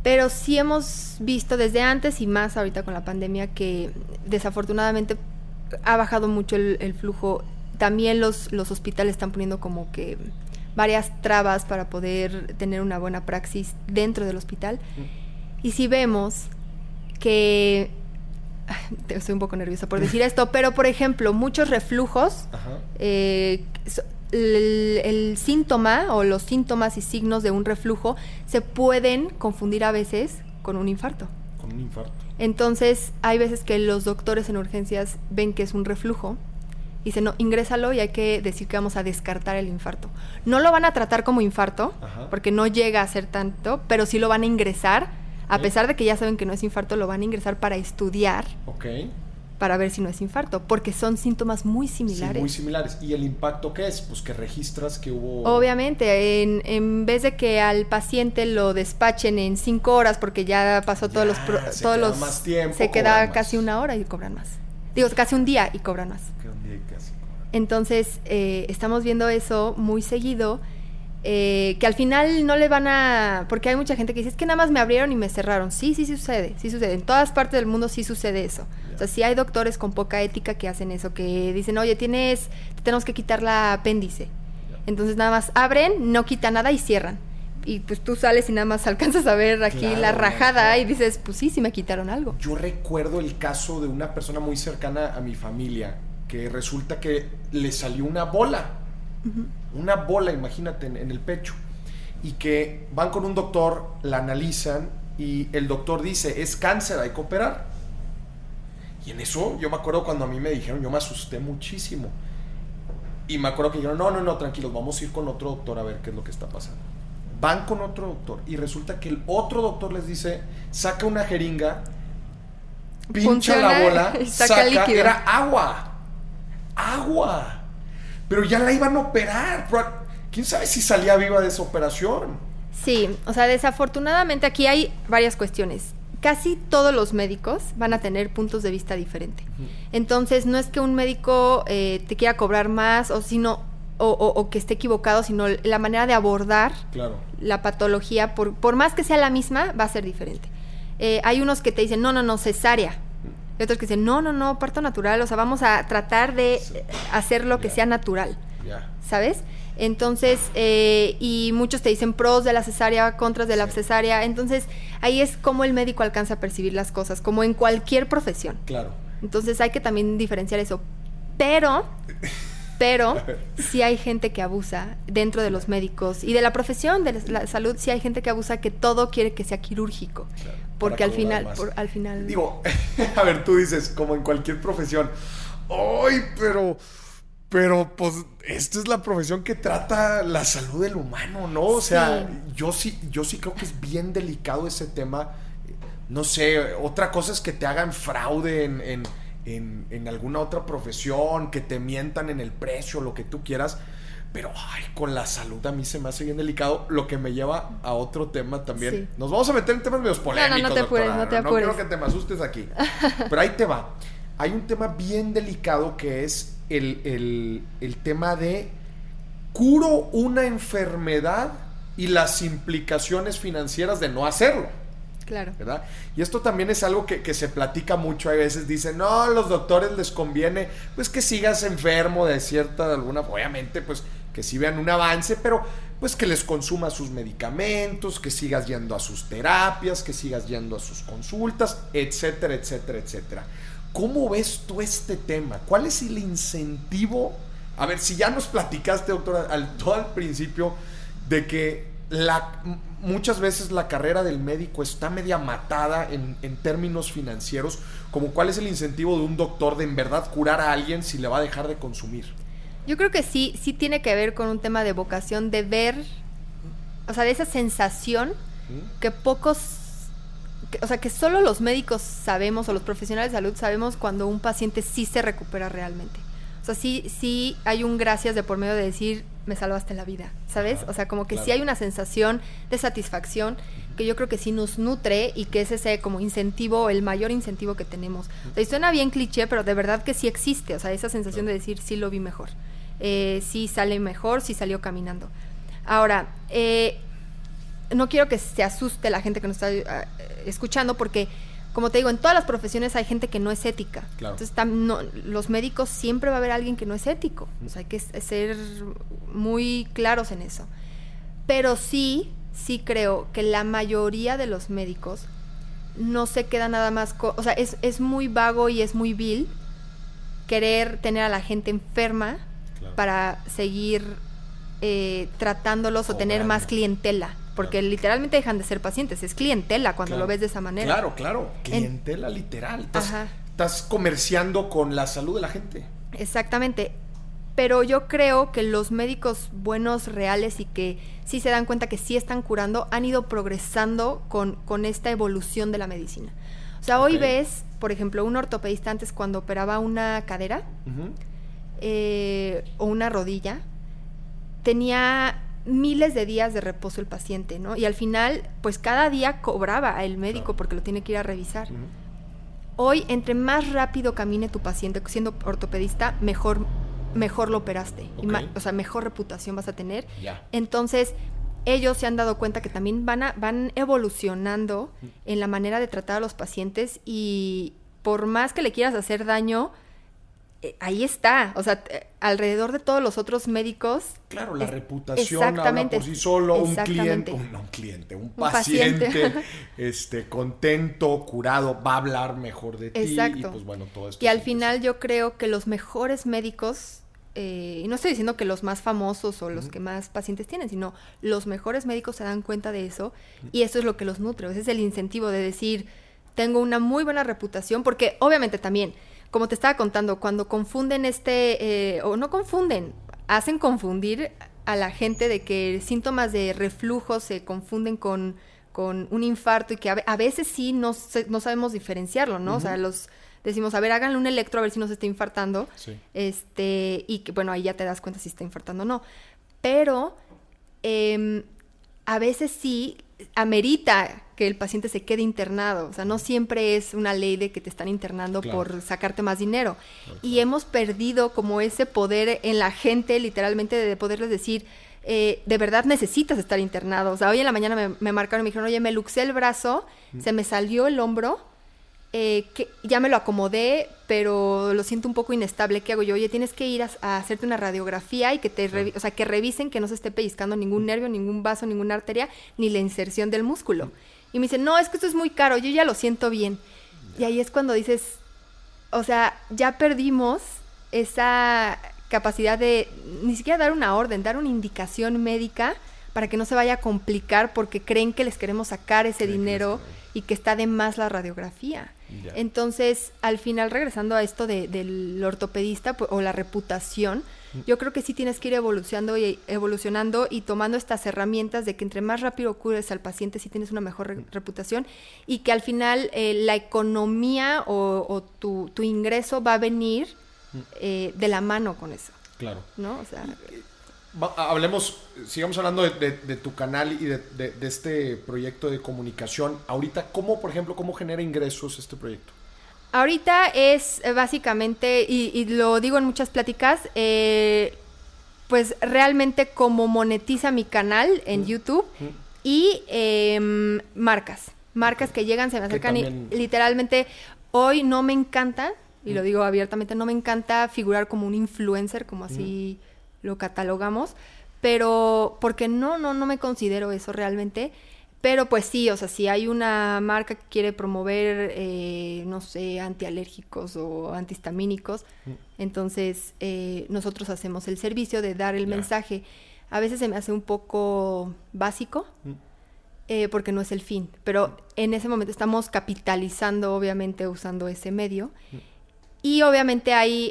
Speaker 2: Pero sí hemos visto desde antes y más ahorita con la pandemia que desafortunadamente ha bajado mucho el, flujo. También los, los hospitales están poniendo como que varias trabas para poder tener una buena praxis dentro del hospital. Y si vemos que estoy un poco nerviosa por decir esto, pero por ejemplo, muchos reflujos, eh, el, síntoma o los síntomas y signos de un reflujo se pueden confundir a veces con un infarto.
Speaker 1: Con un infarto.
Speaker 2: Entonces, hay veces que los doctores en urgencias ven que es un reflujo y dicen, no, ingrésalo y hay que decir que vamos a descartar el infarto. No lo van a tratar como infarto, porque no llega a ser tanto, pero sí lo van a ingresar a pesar de que ya saben que no es infarto, lo van a ingresar para estudiar.
Speaker 1: Ok.
Speaker 2: Para ver si no es infarto, porque son síntomas muy similares. Sí,
Speaker 1: muy similares. ¿Y el impacto qué es? Pues que registras que hubo.
Speaker 2: Obviamente, en, en vez de que al paciente lo despachen en cinco horas, porque ya pasó todos los.
Speaker 1: Se
Speaker 2: todos
Speaker 1: los más tiempo.
Speaker 2: Se queda casi una hora y cobran más. Digo, casi un día y cobran más.
Speaker 1: un día y casi
Speaker 2: Entonces, eh, estamos viendo eso muy seguido eh, que al final no le van a... Porque hay mucha gente que dice, es que nada más me abrieron y me cerraron. Sí, sí, sí sucede, sí sucede. En todas partes del mundo sí sucede eso. O sea, sí hay doctores con poca ética que hacen eso, que dicen, oye, tienes, tenemos que quitar la apéndice. Entonces nada más abren, no quita nada y cierran. Y pues tú sales y nada más alcanzas a ver aquí la rajada y dices, pues sí, sí me quitaron algo.
Speaker 1: Yo recuerdo el caso de una persona muy cercana a mi familia, que resulta que le salió una bola una bola, imagínate, en, el pecho. Y que van con un doctor, la analizan y el doctor dice, es cáncer, hay que operar. Y en eso yo me acuerdo cuando a mí me dijeron, yo me asusté muchísimo. Y me acuerdo que dijeron, no, no, no, tranquilos, vamos a ir con otro doctor a ver qué es lo que está pasando. Van con otro doctor y resulta que el otro doctor les dice, saca una jeringa, pincha la bola, saca, era agua. Agua pero ya la iban a operar. ¿Quién sabe si salía viva de esa operación?
Speaker 2: Sí, o sea, desafortunadamente aquí hay varias cuestiones. casi todos los médicos van a tener puntos de vista diferentes. Entonces, no es que un médico eh, te quiera cobrar más o sino o, o, que esté equivocado, sino la manera de abordar la patología, por, por, más que sea la misma, va a ser diferente. Eh, hay unos que te dicen, no, no, no, cesárea. Y otros que dicen, no, no, no, parto natural. O sea, vamos a tratar de hacer lo que sea natural. ¿Sabes? Entonces, eh, y muchos te dicen pros de la cesárea, contras de la cesárea. Entonces, ahí es como el médico alcanza a percibir las cosas, como en cualquier profesión.
Speaker 1: Claro.
Speaker 2: Entonces, hay que también diferenciar eso. Pero, pero, sí hay gente que abusa dentro de los médicos y de la profesión de la salud, sí hay gente que abusa que todo quiere que sea quirúrgico. Porque al final, al final.
Speaker 1: Digo, a ver, tú dices, como en cualquier profesión, ¡ay, pero! Pero pues esta es la profesión que trata la salud del humano, ¿no? O sea, yo sí, yo sí creo que es bien delicado ese tema. No sé, otra cosa es que te hagan fraude en, en, alguna otra profesión, que te mientan en el precio, lo que tú quieras. Pero ay, con la salud a mí se me hace bien delicado, lo que me lleva a otro tema también. Nos vamos a meter en temas medio polémicos. No, no, no te apures, no te apures. No quiero que te me asustes aquí. Pero ahí te va. Hay un tema bien delicado que es el, tema de curo una enfermedad y las implicaciones financieras de no hacerlo.
Speaker 2: Claro.
Speaker 1: ¿Verdad? Y esto también es algo que, se platica mucho. A veces dicen, no, a los doctores les conviene, pues que sigas enfermo de cierta, de alguna, obviamente, pues que sí vean un avance, pero pues que les consuma sus medicamentos, que sigas yendo a sus terapias, que sigas yendo a sus consultas, etcétera, etcétera, etcétera. ¿Cómo ves tú este tema? ¿Cuál es el incentivo? A ver, si ya nos platicaste, doctora, al, todo al principio, de que la, muchas veces la carrera del médico está media matada en, en, términos financieros, como cuál es el incentivo de un doctor de en verdad curar a alguien si le va a dejar de consumir.
Speaker 2: Yo creo que sí, sí tiene que ver con un tema de vocación, de ver, o sea, de esa sensación que pocos o sea, que solo los médicos sabemos o los profesionales de salud sabemos cuando un paciente sí se recupera realmente. O sea, sí, sí hay un gracias de por medio de decir, me salvaste la vida, ¿sabes? o sea, como que sí hay una sensación de satisfacción que yo creo que sí nos nutre y que es ese como incentivo, el mayor incentivo que tenemos. O sea, y suena bien cliché, pero de verdad que sí existe, o sea, esa sensación de decir, sí lo vi mejor, eh, sí sale mejor, sí salió caminando. Ahora, eh, no quiero que se asuste la gente que nos está eh, escuchando porque como te digo, en todas las profesiones hay gente que no es ética. Entonces, los médicos siempre va a haber alguien que no es ético. hay que ser muy claros en eso. Pero sí, sí creo que la mayoría de los médicos no se queda nada más... o sea, es, muy vago y es muy vil querer tener a la gente enferma para seguir eh, tratándolos o tener más clientela. Porque literalmente dejan de ser pacientes, es clientela cuando lo ves de esa manera.
Speaker 1: Claro, claro, clientela literal. Estás, comerciando con la salud de la gente.
Speaker 2: Exactamente. Pero yo creo que los médicos buenos, reales y que sí se dan cuenta que sí están curando, han ido progresando con, con esta evolución de la medicina. O sea, hoy ves, por ejemplo, un ortopedista antes cuando operaba una cadera eh, o una rodilla, tenía miles de días de reposo el paciente, ¿no? Y al final, pues cada día cobraba el médico porque lo tiene que ir a revisar. Hoy, entre más rápido camine tu paciente siendo ortopedista, mejor, mejor lo operaste. o sea, mejor reputación vas a tener. Entonces, ellos se han dado cuenta que también van, a, van evolucionando en la manera de tratar a los pacientes y por más que le quieras hacer daño, ahí está, o sea, alrededor de todos los otros médicos.
Speaker 1: Claro, la reputación habla por sí solo, un cliente, un, un cliente, un, paciente, este, contento, curado, va a hablar mejor de ti. Y pues bueno, todo esto.
Speaker 2: Y al final yo creo que los mejores médicos, eh, y no estoy diciendo que los más famosos o los que más pacientes tienen, sino los mejores médicos se dan cuenta de eso y eso es lo que los nutre, ese es el incentivo de decir, tengo una muy buena reputación, porque obviamente también como te estaba contando, cuando confunden este, eh, o no confunden, hacen confundir a la gente de que síntomas de reflujo se confunden con, con un infarto y que a, veces sí no, no sabemos diferenciarlo, ¿no? O sea, los decimos, a ver, háganle un electro a ver si no se está infartando. Este, y que bueno, ahí ya te das cuenta si está infartando o no. Pero em, a veces sí amerita que el paciente se quede internado. O sea, no siempre es una ley de que te están internando por sacarte más dinero. Y hemos perdido como ese poder en la gente, literalmente, de poderles decir, eh, de verdad necesitas estar internado. O sea, hoy en la mañana me, me marcaron y me dijeron, oye, me luxé el brazo, se me salió el hombro eh, que ya me lo acomodé, pero lo siento un poco inestable. ¿Qué hago yo? Oye, tienes que ir a, hacerte una radiografía y que te, o sea, que revisen que no se esté pellizcando ningún nervio, ningún vaso, ninguna arteria, ni la inserción del músculo. Y me dice, no, es que esto es muy caro, yo ya lo siento bien. Y ahí es cuando dices, o sea, ya perdimos esa capacidad de ni siquiera dar una orden, dar una indicación médica para que no se vaya a complicar porque creen que les queremos sacar ese dinero y que está de más la radiografía. Entonces, al final, regresando a esto de, del ortopedista o la reputación. Yo creo que sí tienes que ir evolucionando y, evolucionando y tomando estas herramientas de que entre más rápido cures al paciente, sí tienes una mejor reputación y que al final eh, la economía o, tu, ingreso va a venir mm. eh, de la mano con eso.
Speaker 1: Claro.
Speaker 2: ¿No? O sea,
Speaker 1: hablemos, sigamos hablando de, tu canal y de, este proyecto de comunicación. Ahorita, ¿cómo, por ejemplo, cómo genera ingresos este proyecto?
Speaker 2: Ahorita es eh, básicamente, y, lo digo en muchas pláticas, eh, pues realmente como monetiza mi canal en YouTube y em, marcas. Marcas que llegan, se me acercan y literalmente hoy no me encanta, y lo digo abiertamente, no me encanta figurar como un influencer, como así lo catalogamos, pero porque no, no, no me considero eso realmente. Pero pues sí, o sea, si hay una marca que quiere promover, eh, no sé, antialérgicos o antihistamínicos, mm. entonces eh, nosotros hacemos el servicio de dar el mensaje. A veces se me hace un poco básico, mm. eh, porque no es el fin, pero mm. en ese momento estamos capitalizando, obviamente, usando ese medio. Y obviamente hay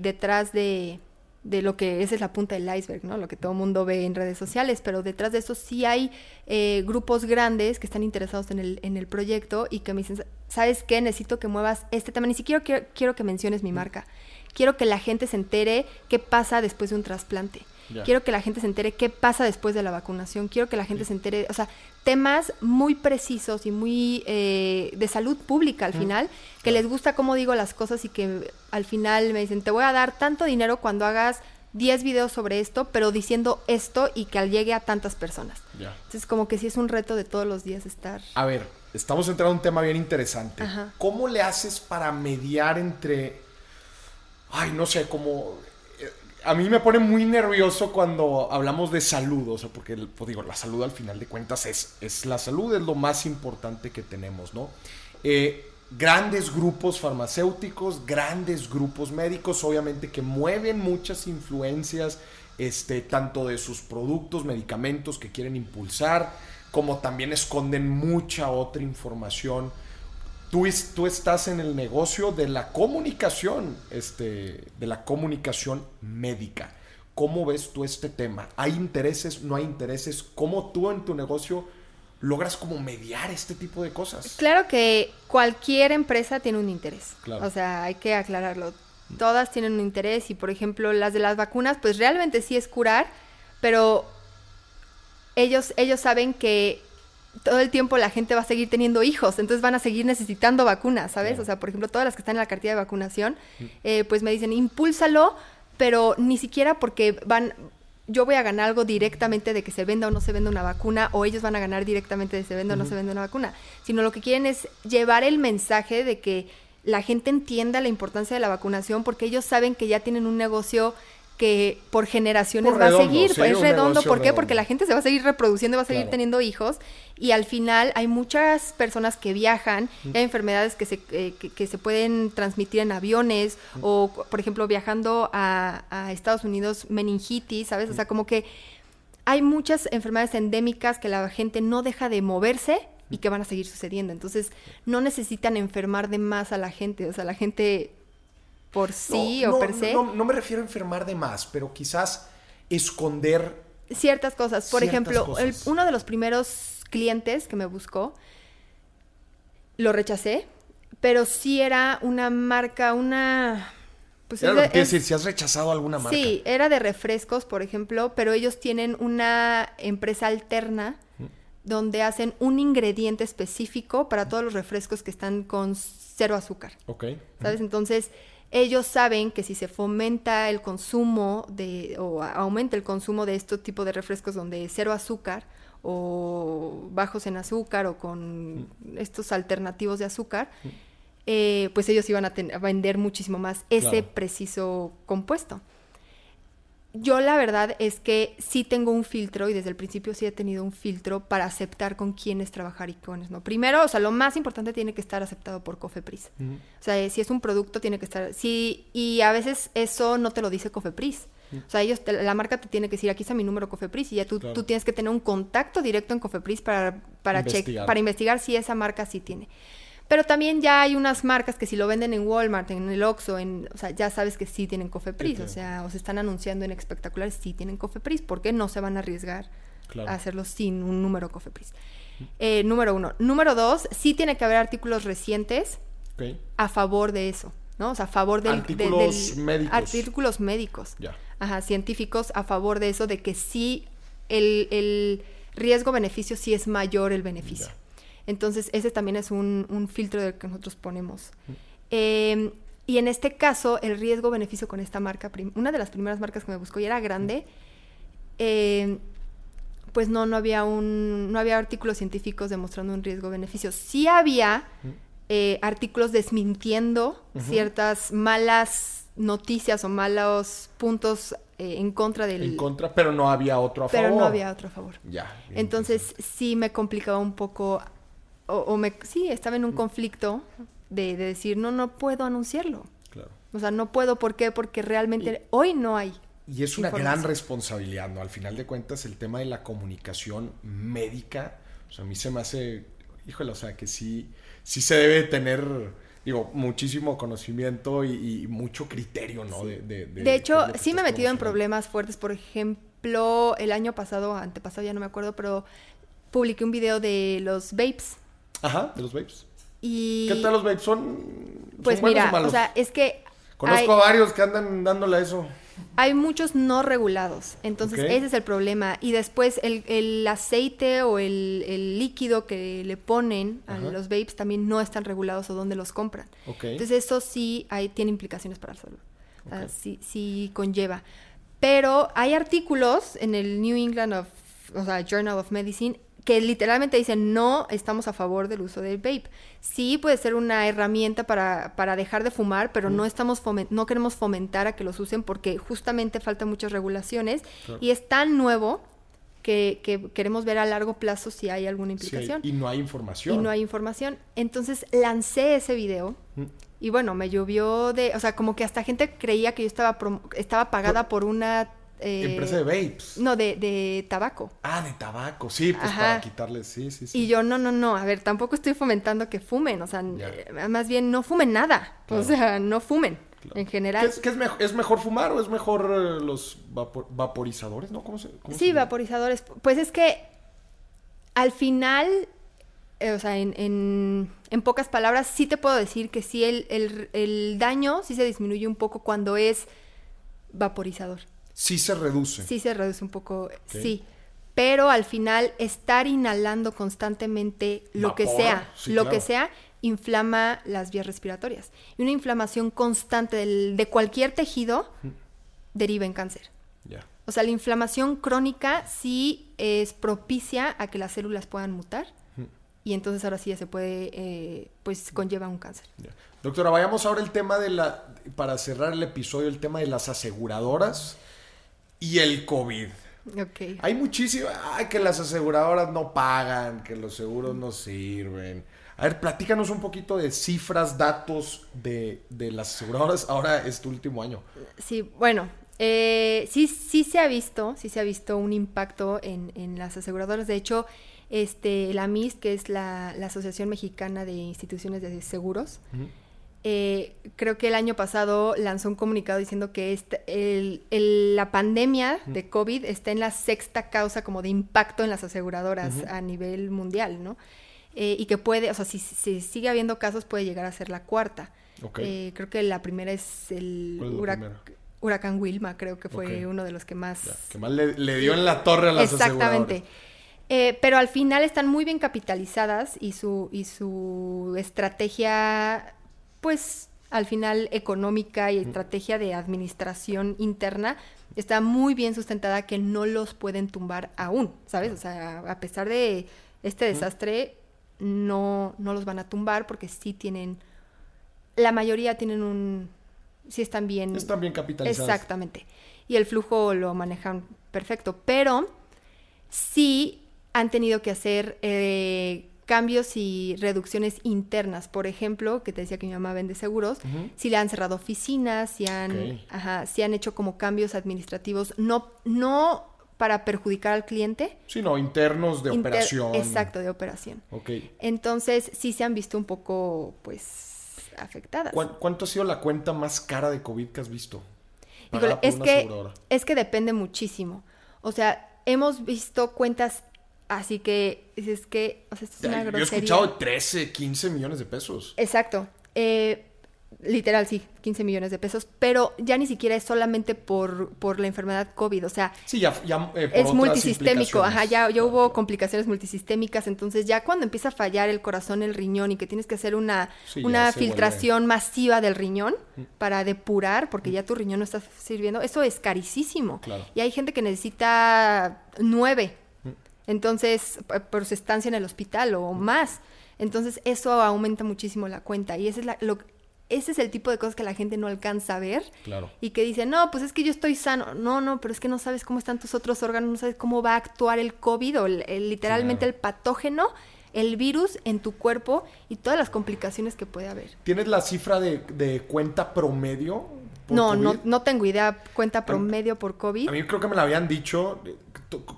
Speaker 2: detrás de, de lo que esa es la punta del iceberg, ¿no? Lo que todo el mundo ve en redes sociales, pero detrás de eso sí hay eh, grupos grandes que están interesados en el, en el proyecto y que me dicen, ¿sabes qué? Necesito que muevas este tema, ni siquiera quiero, quiero que menciones mi marca, quiero que la gente se entere qué pasa después de un trasplante. Quiero que la gente se entere qué pasa después de la vacunación. Quiero que la gente se entere, o sea, temas muy precisos y muy eh, de salud pública al final, que les gusta cómo digo las cosas y que al final me dicen, te voy a dar tanto dinero cuando hagas 10 videos sobre esto, pero diciendo esto y que llegue a tantas personas. Entonces, como que sí es un reto de todos los días estar.
Speaker 1: A ver, estamos entrando en un tema bien interesante. ¿Cómo le haces para mediar entre. Ay, no sé, como a mí me pone muy nervioso cuando hablamos de salud, o sea, porque pues digo, la salud al final de cuentas es, es la salud, es lo más importante que tenemos, ¿no? Eh, grandes grupos farmacéuticos, grandes grupos médicos, obviamente que mueven muchas influencias, este, tanto de sus productos, medicamentos que quieren impulsar, como también esconden mucha otra información Tú, estás en el negocio de la comunicación, este, de la comunicación médica. ¿Cómo ves tú este tema? ¿Hay intereses? ¿No hay intereses? ¿Cómo tú en tu negocio logras como mediar este tipo de cosas?
Speaker 2: Claro que cualquier empresa tiene un interés. O sea, hay que aclararlo. Todas tienen un interés y, por ejemplo, las de las vacunas, pues realmente sí es curar, pero ellos, ellos saben que todo el tiempo la gente va a seguir teniendo hijos, entonces van a seguir necesitando vacunas, ¿sabes? O sea, por ejemplo, todas las que están en la cartilla de vacunación, eh, pues me dicen, impúlsalo, pero ni siquiera porque van, yo voy a ganar algo directamente de que se venda o no se venda una vacuna, o ellos van a ganar directamente de que se venda o no se venda una vacuna, sino lo que quieren es llevar el mensaje de que la gente entienda la importancia de la vacunación porque ellos saben que ya tienen un negocio que por generaciones va a seguir, es redondo, ¿por qué? Porque la gente se va a seguir reproduciendo, va a seguir teniendo hijos y al final hay muchas personas que viajan, hay enfermedades que se, eh, que, se pueden transmitir en aviones o, por ejemplo, viajando a, a, Estados Unidos, meningitis, ¿sabes? O sea, como que hay muchas enfermedades endémicas que la gente no deja de moverse y que van a seguir sucediendo. Entonces, no necesitan enfermar de más a la gente, o sea, la gente por sí o per se.
Speaker 1: No, me refiero a enfermar de más, pero quizás esconder
Speaker 2: ciertas cosas. Por ejemplo, uno de los primeros clientes que me buscó, lo rechacé, pero sí era una marca, una...
Speaker 1: Pues era decir, si has rechazado alguna marca.
Speaker 2: Sí, era de refrescos, por ejemplo, pero ellos tienen una empresa alterna donde hacen un ingrediente específico para todos los refrescos que están con cero azúcar.
Speaker 1: Ok.
Speaker 2: ¿Sabes? Entonces, ellos saben que si se fomenta el consumo de, o aumenta el consumo de este tipo de refrescos donde cero azúcar o bajos en azúcar o con estos alternativos de azúcar, eh, pues ellos iban a, vender muchísimo más ese
Speaker 1: Claro.
Speaker 2: preciso compuesto. Yo la verdad es que sí tengo un filtro y desde el principio sí he tenido un filtro para aceptar con quiénes trabajar y con quiénes no. Primero, o sea, lo más importante tiene que estar aceptado por Cofepris. O sea, si es un producto tiene que estar, sí, y a veces eso no te lo dice Cofepris. O sea, ellos, te- la marca te tiene que decir, aquí está mi número Cofepris y ya tú,
Speaker 1: Claro.
Speaker 2: tú tienes que tener un contacto directo en Cofepris para, para, check-
Speaker 1: Investigar.
Speaker 2: para investigar si esa marca sí tiene. Pero también ya hay unas marcas que si lo venden en Walmart, en el Oxxo, en, o sea, ya sabes que sí tienen Cofepris,
Speaker 1: Sí,
Speaker 2: o sea, o se están anunciando en espectaculares, sí tienen Cofepris, porque no se van a arriesgar
Speaker 1: Claro.
Speaker 2: a hacerlo sin un número Cofepris. Eh, número uno. Número dos, sí tiene que haber artículos recientes a favor de eso, ¿no? O sea, a favor del... de-
Speaker 1: Artículos
Speaker 2: del-
Speaker 1: médicos.
Speaker 2: Artículos médicos.
Speaker 1: Ya.
Speaker 2: Ajá, científicos a favor de eso, de que sí el, el riesgo-beneficio sí es mayor el beneficio. Entonces, ese también es un, un filtro del que nosotros ponemos. Eh, y en este caso, el riesgo-beneficio con esta marca, una de las primeras marcas que me buscó y era grande, eh, pues no, no había un, no había artículos científicos demostrando un riesgo-beneficio. Sí había eh, artículos desmintiendo ciertas malas noticias o malos puntos eh, en contra del...
Speaker 1: En contra, pero no había otro a
Speaker 2: pero
Speaker 1: favor.
Speaker 2: no había otro a favor.
Speaker 1: Ya.
Speaker 2: Entonces sí me complicaba un poco, o, o me, sí, estaba en un conflicto de, de decir, no, no puedo anunciarlo.
Speaker 1: Claro.
Speaker 2: O sea, no puedo, ¿por qué? Porque realmente hoy no hay.
Speaker 1: Y es una gran responsabilidad, ¿no? Al final de cuentas, el tema de la comunicación médica, o sea, a mí se me hace, híjole, o sea, que sí, sí se debe tener, digo, muchísimo conocimiento y, y mucho criterio, ¿no? De, de, de-
Speaker 2: De hecho, sí me he metido en problemas fuertes. Por ejemplo, el año pasado, antepasado, ya no me acuerdo, pero publiqué un video de los vapes.
Speaker 1: Ajá, de los vapes.
Speaker 2: Y
Speaker 1: ¿Qué tal los vapes? ¿Son,
Speaker 2: pues
Speaker 1: son buenos
Speaker 2: mira,
Speaker 1: o malos?
Speaker 2: o sea, es que
Speaker 1: Conozco
Speaker 2: hay,
Speaker 1: a varios que andan dándole a eso.
Speaker 2: hay muchos no regulados. Entonces, ese es el problema. Y después el, el aceite o el, el líquido que le ponen a
Speaker 1: Ajá.
Speaker 2: los vapes también no están regulados o dónde los compran.
Speaker 1: Ok.
Speaker 2: Entonces, eso sí hay, tiene implicaciones para la salud. Sí, sí conlleva. Pero hay artículos en el New England of, o sea, Journal of Medicine que literalmente dicen no estamos a favor del uso del vape. Sí puede ser una herramienta para, para dejar de fumar, pero no estamos no queremos fomentar a que los usen porque justamente faltan muchas regulaciones
Speaker 1: Claro.
Speaker 2: y es tan nuevo que, que queremos ver a largo plazo si hay alguna
Speaker 1: Sí,
Speaker 2: implicación
Speaker 1: y no hay información.
Speaker 2: y no hay información. Entonces lancé ese video
Speaker 1: Mm.
Speaker 2: y bueno, me llovió de, o sea, como que hasta gente creía que yo estaba estaba pagada por una eh,
Speaker 1: Empresa de vapes.
Speaker 2: no de, de tabaco.
Speaker 1: Ah, de tabaco. Sí, pues
Speaker 2: Ajá.
Speaker 1: para quitarles. Sí, sí, sí.
Speaker 2: Y yo no, no, no, a ver, tampoco estoy fomentando que fumen, o sea, eh, más bien no fumen nada,
Speaker 1: Claro.
Speaker 2: o sea, no fumen
Speaker 1: Claro.
Speaker 2: en
Speaker 1: ¿Qué
Speaker 2: general.
Speaker 1: es, qué es, mejo- es mejor fumar o es mejor eh, los vapor- vaporizadores? ¿No? ¿Cómo se, cómo
Speaker 2: Sí,
Speaker 1: se-
Speaker 2: vaporizadores. Pues es que al final, eh, o sea, en, en- en pocas palabras, sí te puedo decir que sí el, el- el daño sí se disminuye un poco cuando es vaporizador.
Speaker 1: Sí se reduce.
Speaker 2: Sí se reduce un poco, sí. Pero al final, estar inhalando constantemente lo que sea,
Speaker 1: sí,
Speaker 2: lo
Speaker 1: claro.
Speaker 2: que sea, inflama las vías respiratorias. Y una inflamación constante del- de cualquier tejido deriva en cáncer.
Speaker 1: Ya.
Speaker 2: O sea, la inflamación crónica sí es propicia a que las células puedan mutar y entonces ahora sí ya se puede, eh, pues conlleva un cáncer.
Speaker 1: Doctora, vayamos ahora el tema de la. Para cerrar el episodio, el tema de las aseguradoras y el COVID.
Speaker 2: Ok.
Speaker 1: Hay muchísimas. Ay, que las aseguradoras no pagan, que los seguros no sirven. A ver, platícanos un poquito de cifras, datos de, de las aseguradoras ahora este último año.
Speaker 2: Sí, bueno, eh, sí, sí se ha visto, sí se ha visto un impacto en, en las aseguradoras. De hecho, este, la MIS, que es la, la Asociación Mexicana de Instituciones de Seguros, eh, creo que el año pasado lanzó un comunicado diciendo que este- el- el- la pandemia de COVID está en la sexta causa como de impacto en las aseguradoras a nivel mundial, ¿no? Eh, y que puede, o sea, si, si sigue habiendo casos, puede llegar a ser la cuarta.
Speaker 1: Ok.
Speaker 2: Eh, creo que la primera es el
Speaker 1: ¿Cuál es la
Speaker 2: hurac-
Speaker 1: primera?
Speaker 2: huracán Wilma, creo que fue uno de los que más...
Speaker 1: Ya, que más le, le dio en la torre a las
Speaker 2: Exactamente.
Speaker 1: aseguradoras.
Speaker 2: Eh, pero al final están muy bien capitalizadas y su, y su estrategia, pues al final económica y estrategia de administración interna está muy bien sustentada que no los pueden tumbar aún, ¿sabes? O sea, a pesar de este desastre, no, no los van a tumbar porque sí tienen, la mayoría tienen un, sí están bien.
Speaker 1: Están bien capitalizadas.
Speaker 2: Exactamente. Y el flujo lo manejan perfecto, pero sí han tenido que hacer eh, cambios y reducciones internas. Por ejemplo, que te decía que mi mamá vende seguros, si le han cerrado oficinas, si han, ajá, si han hecho como cambios administrativos, no, no para perjudicar al cliente.
Speaker 1: Sino internos de operación.
Speaker 2: Exacto, de operación.
Speaker 1: Ok.
Speaker 2: Entonces, sí se han visto un poco, pues, afectadas.
Speaker 1: ¿Cuánto ha sido la cuenta más cara de COVID que has visto?
Speaker 2: es que, es que depende muchísimo. O sea, hemos visto cuentas Así que es que, o sea, esto es una grosería.
Speaker 1: Yo he escuchado 13, 15 millones de pesos.
Speaker 2: Exacto. Eh, literal, sí, 15 millones de pesos, pero ya ni siquiera es solamente por, por la enfermedad COVID, o sea,
Speaker 1: sí, ya, ya
Speaker 2: eh, es multisistémico, ajá, ya, ya hubo complicaciones multisistémicas, entonces ya cuando empieza a fallar el corazón, el riñón y que tienes que hacer una, una filtración masiva del riñón mm. para depurar, porque ya tu riñón no está sirviendo, eso es carísimo. Y hay gente que necesita nueve entonces, por su estancia en el hospital o más. Entonces, eso aumenta muchísimo la cuenta. Y ese es, lo, ese es el tipo de cosas que la gente no alcanza a ver.
Speaker 1: Claro.
Speaker 2: Y que dice, no, pues es que yo estoy sano. No, no, pero es que no sabes cómo están tus otros órganos, no sabes cómo va a actuar el COVID o literalmente el patógeno, el virus en tu cuerpo y todas las complicaciones que puede haber.
Speaker 1: ¿Tienes la cifra de, cuenta promedio?
Speaker 2: no, no, no tengo idea, cuenta promedio por COVID.
Speaker 1: A mí creo que me la habían dicho,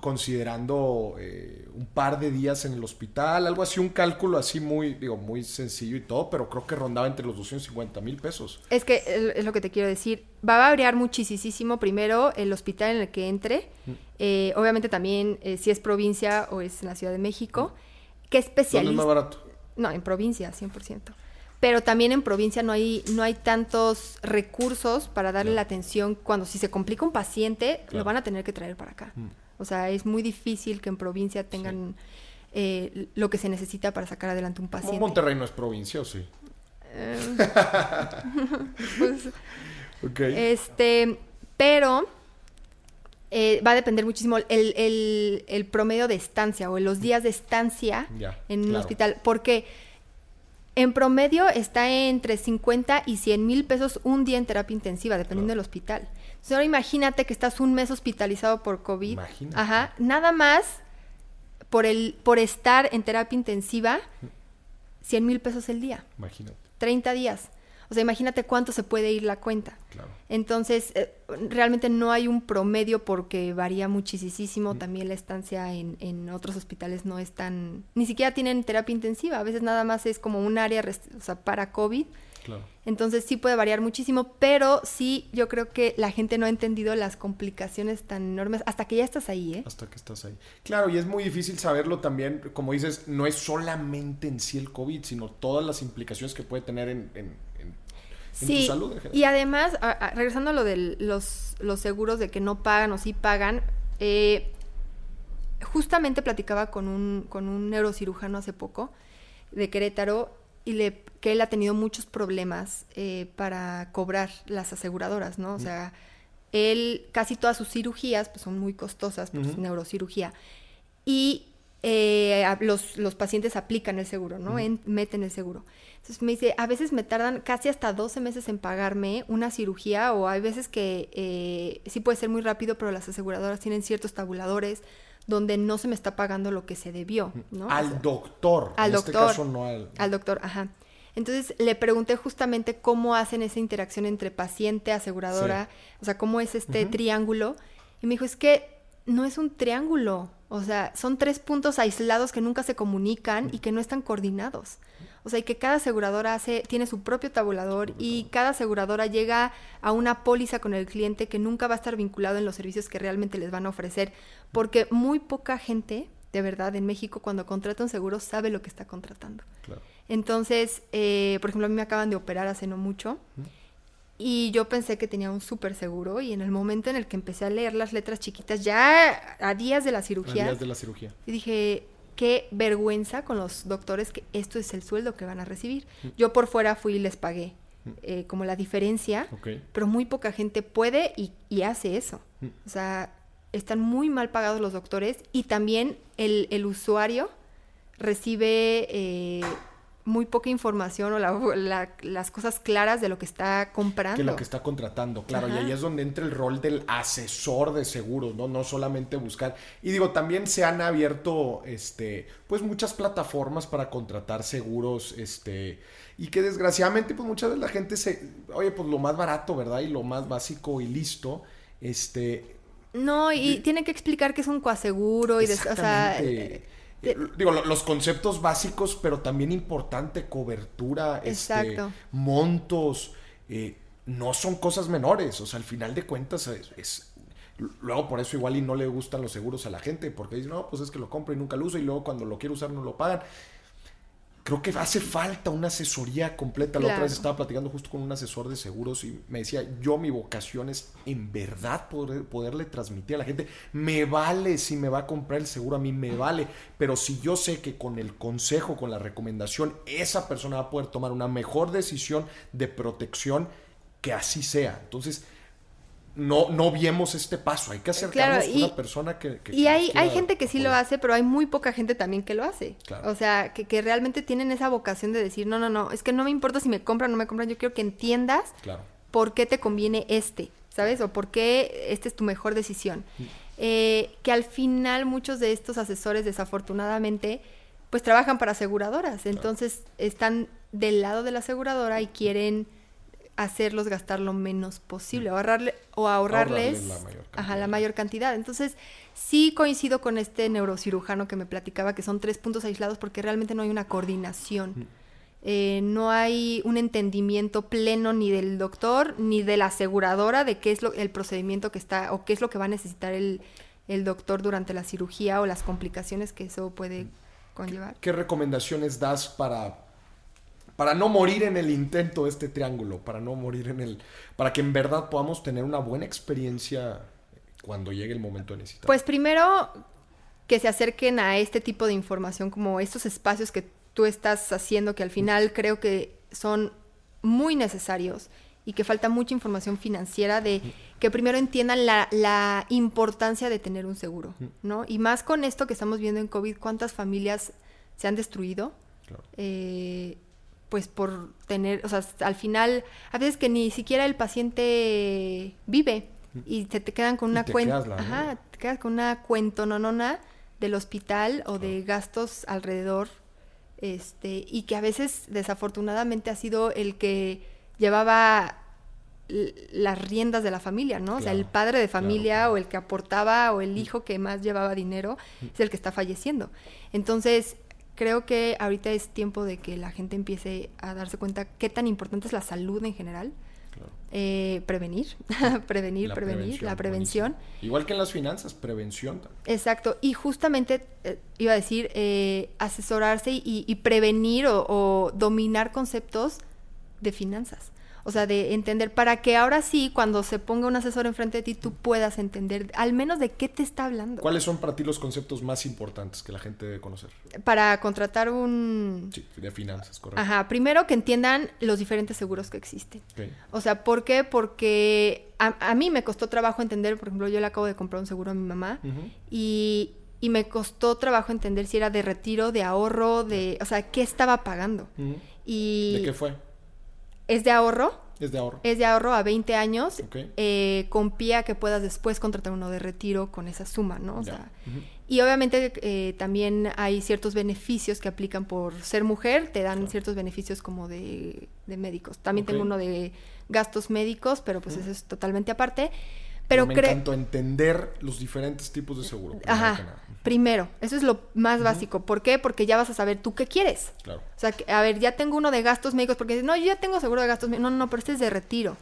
Speaker 1: considerando eh, un par de días en el hospital, algo así, un cálculo así muy, digo, muy sencillo y todo, pero creo que rondaba entre los 250 mil pesos.
Speaker 2: Es que es lo que te quiero decir. Va a variar muchísimo primero el hospital en el que entre, mm. eh, obviamente también eh, si es provincia o es en la Ciudad de México. Mm. ¿Qué especialista?
Speaker 1: ¿Dónde es más barato?
Speaker 2: No, en provincia, 100% pero también en provincia no hay, no hay tantos recursos para darle la atención cuando si se complica un paciente, lo van a tener que traer para acá. Mm. O sea, es muy difícil que en provincia tengan eh, lo que se necesita para sacar adelante un paciente.
Speaker 1: Monterrey no es provincia, ¿o sí?
Speaker 2: Eh, pues, Este, pero eh, va a depender muchísimo el, promedio de estancia o los días de estancia en un hospital. Porque en promedio está entre 50 y 100 mil pesos un día en terapia intensiva, dependiendo del hospital. Entonces, ahora imagínate que estás un mes hospitalizado por COVID. Imagínate. Ajá. Nada más por, el, por estar en terapia intensiva, 100 mil pesos el día.
Speaker 1: Imagínate.
Speaker 2: 30 días. O sea, imagínate cuánto se puede ir la cuenta. Claro. Entonces, eh, realmente no hay un promedio porque varía muchísimo. También la estancia en, en, otros hospitales no es tan... Ni siquiera tienen terapia intensiva. A veces nada más es como un área o sea, para COVID. Claro. Entonces sí puede variar muchísimo, pero sí yo creo que la gente no ha entendido las complicaciones tan enormes hasta que ya estás ahí, ¿eh?
Speaker 1: Hasta que estás ahí. Claro, y es muy difícil saberlo también, como dices, no es solamente en sí el COVID, sino todas las implicaciones que puede tener en
Speaker 2: sí, Y además, regresando a lo de los, los, seguros de que no pagan o sí pagan, eh, justamente platicaba con un, con un neurocirujano hace poco de Querétaro y le, que él ha tenido muchos problemas eh, para cobrar las aseguradoras, ¿no? O sea, él, casi todas sus cirugías pues, son muy costosas, pues, neurocirugía. Y eh, los, los, pacientes aplican el seguro, ¿no? meten el seguro. Entonces me dice, a veces me tardan casi hasta 12 meses en pagarme una cirugía o hay veces que eh, sí puede ser muy rápido, pero las aseguradoras tienen ciertos tabuladores donde no se me está pagando lo que se debió, ¿no?
Speaker 1: Al doctor.
Speaker 2: Al este doctor. Este caso no al... al doctor, ajá. Entonces le pregunté justamente cómo hacen esa interacción entre paciente, aseguradora, o sea, cómo es este triángulo. Y me dijo, es que no es un triángulo, o sea, son tres puntos aislados que nunca se comunican y que no están coordinados. O sea, y que cada aseguradora hace, tiene su propio tabulador y cada aseguradora llega a una póliza con el cliente que nunca va a estar vinculado en los servicios que realmente les van a ofrecer. Porque muy poca gente, de verdad, en México, cuando contrata un seguro, sabe lo que está contratando. Entonces, eh, por ejemplo, a mí me acaban de operar hace no mucho. Y yo pensé que tenía un súper seguro y en el momento en el que empecé a leer las letras chiquitas, ya a días de la cirugía,
Speaker 1: A días de la cirugía.
Speaker 2: y dije, qué vergüenza con los doctores que esto es el sueldo que van a recibir. Yo por fuera fui y les pagué eh, como la diferencia, pero muy poca gente puede y, y hace eso.
Speaker 1: Mm.
Speaker 2: O sea, están muy mal pagados los doctores y también el, el usuario recibe eh, muy poca información o la- la- las cosas claras de lo que está comprando.
Speaker 1: que lo que está contratando, claro, y ahí es donde entra el rol del asesor de seguros, ¿no? No solamente buscar. Y digo, también se han abierto, este, pues muchas plataformas para contratar seguros, este, y que desgraciadamente, pues mucha de la gente se, oye, pues lo más barato, ¿verdad? Y lo más básico y listo, este,
Speaker 2: No, y tienen que explicar que es un coaseguro y de, o sea, eh,
Speaker 1: Eh, Digo, lo- los conceptos básicos, pero también importante, cobertura, este, montos, eh, no son cosas menores. O sea, al final de cuentas es, es- Luego por eso igual y no le gustan los seguros a la gente, porque dicen, no, pues es que lo compro y nunca lo uso y luego cuando lo quiero usar no lo pagan. Creo que hace falta una asesoría completa. La otra vez estaba platicando justo con un asesor de seguros y me decía, yo mi vocación es en verdad poder, poderle transmitir a la gente, me vale si me va a comprar el seguro, a mí me vale, pero si yo sé que con el consejo, con la recomendación, esa persona va a poder tomar una mejor decisión de protección, que así sea. Entonces, no, no viemos este paso, hay que acercarnos
Speaker 2: Claro,
Speaker 1: a una persona que... que-
Speaker 2: Y
Speaker 1: que
Speaker 2: hay, hay gente que sí lo hace, pero hay muy poca gente también que lo hace.
Speaker 1: Claro.
Speaker 2: O sea, que, que realmente tienen esa vocación de decir, no, no, no, es que no me importa si me compran o no me compran, yo quiero que entiendas
Speaker 1: Claro.
Speaker 2: por qué te conviene este, ¿sabes? O por qué esta es tu mejor decisión. Eh, que al final muchos de estos asesores, desafortunadamente, pues trabajan para aseguradoras. Entonces están del lado de la aseguradora y quieren hacerlos gastar lo menos posible, ahorrarle, o ahorrarles,
Speaker 1: Ahorrarles la mayor
Speaker 2: ajá,
Speaker 1: cantidad.
Speaker 2: la mayor cantidad. Entonces, sí coincido con este neurocirujano que me platicaba que son tres puntos aislados porque realmente no hay una coordinación. Eh, no hay un entendimiento pleno ni del doctor ni de la aseguradora de qué es lo, el procedimiento que está o qué es lo que va a necesitar el, el doctor durante la cirugía o las complicaciones que eso puede conllevar.
Speaker 1: ¿Qué recomendaciones das para, para no morir en el intento de este triángulo? Para no morir en el. Para que en verdad podamos tener una buena experiencia cuando llegue el momento de necesitar.
Speaker 2: Pues primero que se acerquen a este tipo de información, como estos espacios que tú estás haciendo, que al final creo que son muy necesarios y que falta mucha información financiera de que primero entiendan la, la importancia de tener un seguro, ¿no? Y más con esto que estamos viendo en COVID, cuántas familias se han destruido,
Speaker 1: Claro.
Speaker 2: eh, pues por tener, o sea, al final, a veces que ni siquiera el paciente vive y se te quedan con una
Speaker 1: te
Speaker 2: cuenta, ajá, te quedas con una cuentononona del hospital o de gastos alrededor, este, y que a veces desafortunadamente ha sido el que llevaba las riendas de la familia, ¿no? O sea, el padre de familia
Speaker 1: claro.
Speaker 2: o el que aportaba o el hijo que más llevaba dinero es el que está falleciendo. Entonces, creo que ahorita es tiempo de que la gente empiece a darse cuenta qué tan importante es la salud en general.
Speaker 1: Claro.
Speaker 2: Eh, prevenir, prevenir,
Speaker 1: La
Speaker 2: prevenir, la prevención.
Speaker 1: buenísimo. Igual que en las finanzas, prevención. también.
Speaker 2: Exacto, y justamente eh, iba a decir eh, asesorarse y, y prevenir o, o dominar conceptos de finanzas. O sea, de entender para que ahora sí, cuando se ponga un asesor enfrente de ti, tú puedas entender al menos de qué te está hablando.
Speaker 1: ¿Cuáles son para ti los conceptos más importantes que la gente debe conocer?
Speaker 2: Para contratar un...
Speaker 1: Sí, de finanzas, correcto.
Speaker 2: Ajá, primero que entiendan los diferentes seguros que existen.
Speaker 1: Ok.
Speaker 2: O sea, ¿por qué? Porque a, a mí me costó trabajo entender, por ejemplo, yo le acabo de comprar un seguro a mi mamá y, y me costó trabajo entender si era de retiro, de ahorro, de, o sea, qué estaba pagando. Y
Speaker 1: ¿De qué fue?
Speaker 2: Es de ahorro,
Speaker 1: Es de ahorro.
Speaker 2: es de ahorro a 20 años,
Speaker 1: Ok.
Speaker 2: eh, con pie a que puedas después contratar uno de retiro con esa suma, ¿no? O sea, y obviamente eh, también hay ciertos beneficios que aplican por ser mujer, te dan
Speaker 1: Claro.
Speaker 2: ciertos beneficios como de, de médicos. También tengo uno de gastos médicos, pero pues eso es totalmente aparte. Pero
Speaker 1: me
Speaker 2: creo...
Speaker 1: encantó entender los diferentes tipos de seguro.
Speaker 2: Ajá, primero, eso es lo más básico. ¿Por qué? Porque ya vas a saber tú qué quieres.
Speaker 1: Claro.
Speaker 2: O sea, a ver, ya tengo uno de gastos médicos, porque dices, no, yo ya tengo seguro de gastos médicos. No, no, no, pero este es de retiro.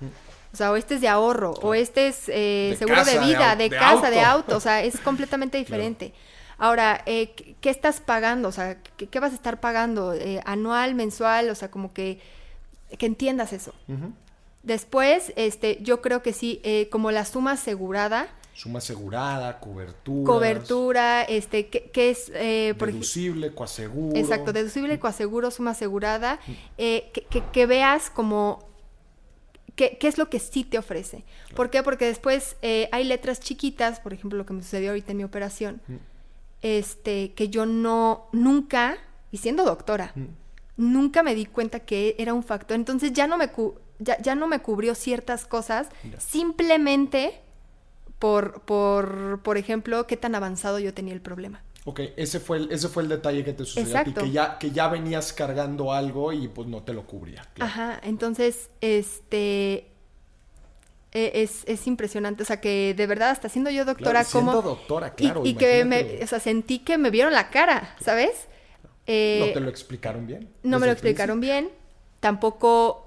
Speaker 2: O sea, o este es de ahorro, o este es eh,
Speaker 1: De
Speaker 2: seguro de
Speaker 1: casa, de
Speaker 2: vida, de,
Speaker 1: de
Speaker 2: casa, de
Speaker 1: auto.
Speaker 2: O sea, es completamente diferente. Ahora, eh, ¿qué- ¿qué estás pagando? O sea, ¿qué, qué vas a estar pagando? Eh, ¿Anual, mensual? O sea, como que, que entiendas eso.
Speaker 1: Ujú.
Speaker 2: Después, este, yo creo que sí, eh, como la suma asegurada.
Speaker 1: Suma asegurada, cobertura.
Speaker 2: Cobertura, este, ¿qué, es?
Speaker 1: Eh, deducible, coaseguro.
Speaker 2: Exacto, deducible, coaseguro, suma asegurada. Eh, que, que, veas como qué, qué, es lo que sí te ofrece. ¿Por qué? Porque después eh, hay letras chiquitas, por ejemplo, lo que me sucedió ahorita en mi operación, este, que yo no, nunca, y siendo doctora, nunca me di cuenta que era un factor. Entonces ya no me, ya, ya no me cubrió ciertas cosas simplemente por, por, por ejemplo, qué tan avanzado yo tenía el problema.
Speaker 1: Ok, ese fue el, ese fue el detalle que te sucedió a ti, que ya, que ya venías cargando algo y pues no te lo cubría.
Speaker 2: Ajá, entonces, este, e, es, es, impresionante, o sea, que de verdad, hasta siendo yo doctora,
Speaker 1: como... Siendo doctora, claro.
Speaker 2: Y, que me, o sea, sentí que me vieron la cara, ¿sabes?
Speaker 1: ¿No te lo explicaron bien?
Speaker 2: No me lo explicaron bien, tampoco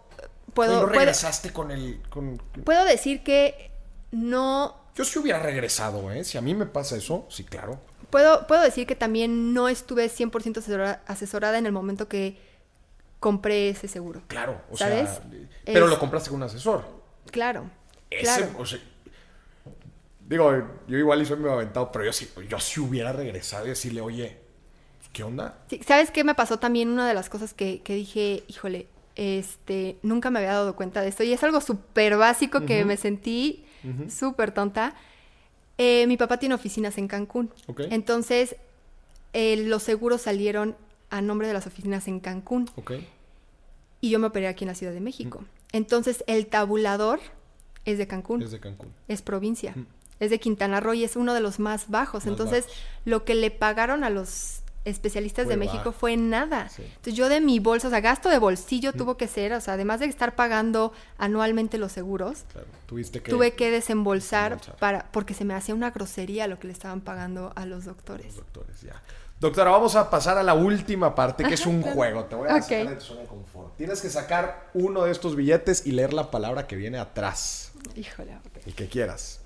Speaker 2: puedo...
Speaker 1: ¿No regresaste con el... Con...
Speaker 2: Puedo decir que no...
Speaker 1: Yo sí hubiera regresado, ¿eh? Si a mí me pasa eso, sí, claro
Speaker 2: puedo, puedo decir que también no estuve 100% asesorada en el momento que compré ese seguro.
Speaker 1: Claro, o sea, pero lo compraste con un asesor.
Speaker 2: Claro. claro.
Speaker 1: digo, yo igual y soy medio aventado, pero yo sí, yo sí hubiera regresado y decirle, oye, ¿qué onda?
Speaker 2: ¿Sabes qué me pasó también? Una de las cosas que, dije, híjole, este, nunca me había dado cuenta de esto y es algo súper básico que me sentí súper tonta. Eh, mi papá tiene oficinas en Cancún. Entonces, eh, los seguros salieron a nombre de las oficinas en Cancún. Y yo me operé aquí en la Ciudad de México. Entonces, el tabulador es de Cancún.
Speaker 1: Es de Cancún.
Speaker 2: Es provincia. Es de Quintana Roo y es uno de los más bajos. Entonces, lo que le pagaron a los especialistas de México fue nada. Entonces yo de mi bolsa, o sea, gasto de bolsillo tuvo que ser, o sea, además de estar pagando anualmente los seguros, tuve que desembolsar, para porque se me hacía una grosería lo que le estaban pagando a los doctores.
Speaker 1: doctores, ya. Doctora, vamos a pasar a la última parte, que es un juego. Te voy a sacar de tu zona de confort. Tienes que sacar uno de estos billetes y leer la palabra que viene atrás.
Speaker 2: Híjole.
Speaker 1: El que quieras.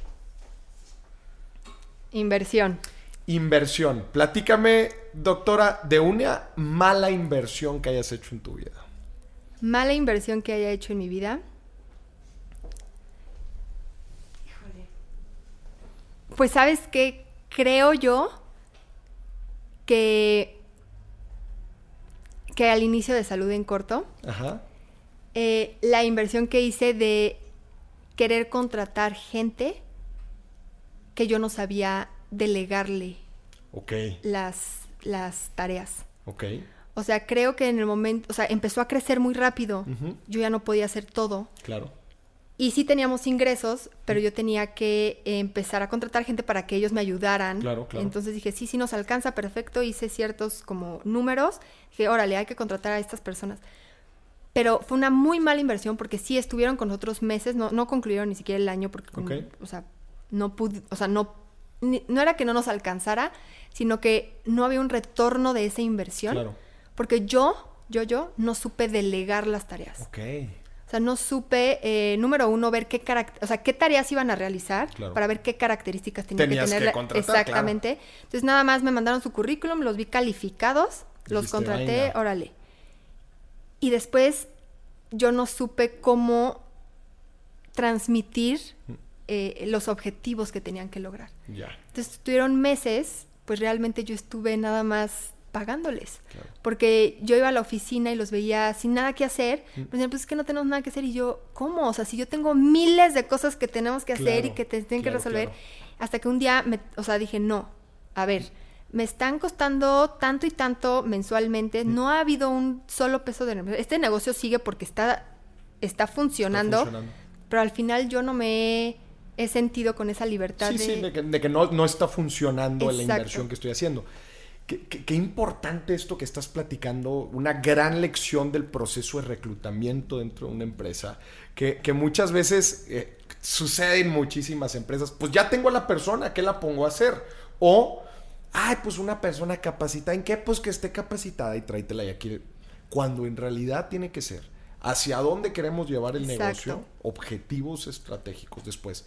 Speaker 2: Inversión.
Speaker 1: Inversión. Platícame, doctora, de una mala inversión que hayas hecho en tu vida.
Speaker 2: Mala inversión que haya hecho en mi vida. Pues sabes qué, creo yo que, que al inicio de salud en corto, eh, la inversión que hice de querer contratar gente que yo no sabía delegarle las, las tareas. O sea, creo que en el momento, o sea, empezó a crecer muy rápido. Yo ya no podía hacer todo.
Speaker 1: Claro.
Speaker 2: Y sí teníamos ingresos, pero yo tenía que empezar a contratar gente para que ellos me ayudaran.
Speaker 1: Claro, claro.
Speaker 2: Entonces dije, sí, sí nos alcanza, perfecto. Hice ciertos como números. Dije, órale, hay que contratar a estas personas. Pero fue una muy mala inversión porque sí estuvieron con nosotros meses, no, no concluyeron ni siquiera el año porque, o sea, no pude, o sea, no no era que no nos alcanzara, sino que no había un retorno de esa inversión. Claro. Porque yo, yo, yo, no supe delegar las tareas.
Speaker 1: Ok.
Speaker 2: O sea, no supe, eh, número uno, ver qué o sea, qué tareas iban a realizar para ver qué características tenían que tener. Exactamente. Entonces nada más me mandaron su currículum, los vi calificados, los contraté, órale. Y después yo no supe cómo transmitir mm. Eh, los objetivos que tenían que lograr. Entonces tuvieron meses, pues realmente yo estuve nada más pagándoles. Porque yo iba a la oficina y los veía sin nada que hacer. Mm. Pues, pues es que no tenemos nada que hacer. Y yo, ¿cómo? O sea, si yo tengo miles de cosas que tenemos que hacer y que te tienen que resolver. Hasta que un día, me, o sea, dije, no, a ver, me están costando tanto y tanto mensualmente. Mm. No ha habido un solo peso de negocio. Este negocio sigue porque está, está funcionando, está funcionando. Pero al final yo no me he he sentido con esa libertad.
Speaker 1: Sí,
Speaker 2: de...
Speaker 1: sí, de que, no, no, está funcionando la inversión que estoy haciendo. Qué, importante esto que estás platicando, una gran lección del proceso de reclutamiento dentro de una empresa, que, muchas veces eh, sucede en muchísimas empresas. Pues ya tengo a la persona, ¿qué la pongo a hacer? O, ay, pues una persona capacitada, ¿en qué? Pues que esté capacitada y tráetela y aquí. Cuando en realidad tiene que ser hacia dónde queremos llevar el negocio, objetivos estratégicos después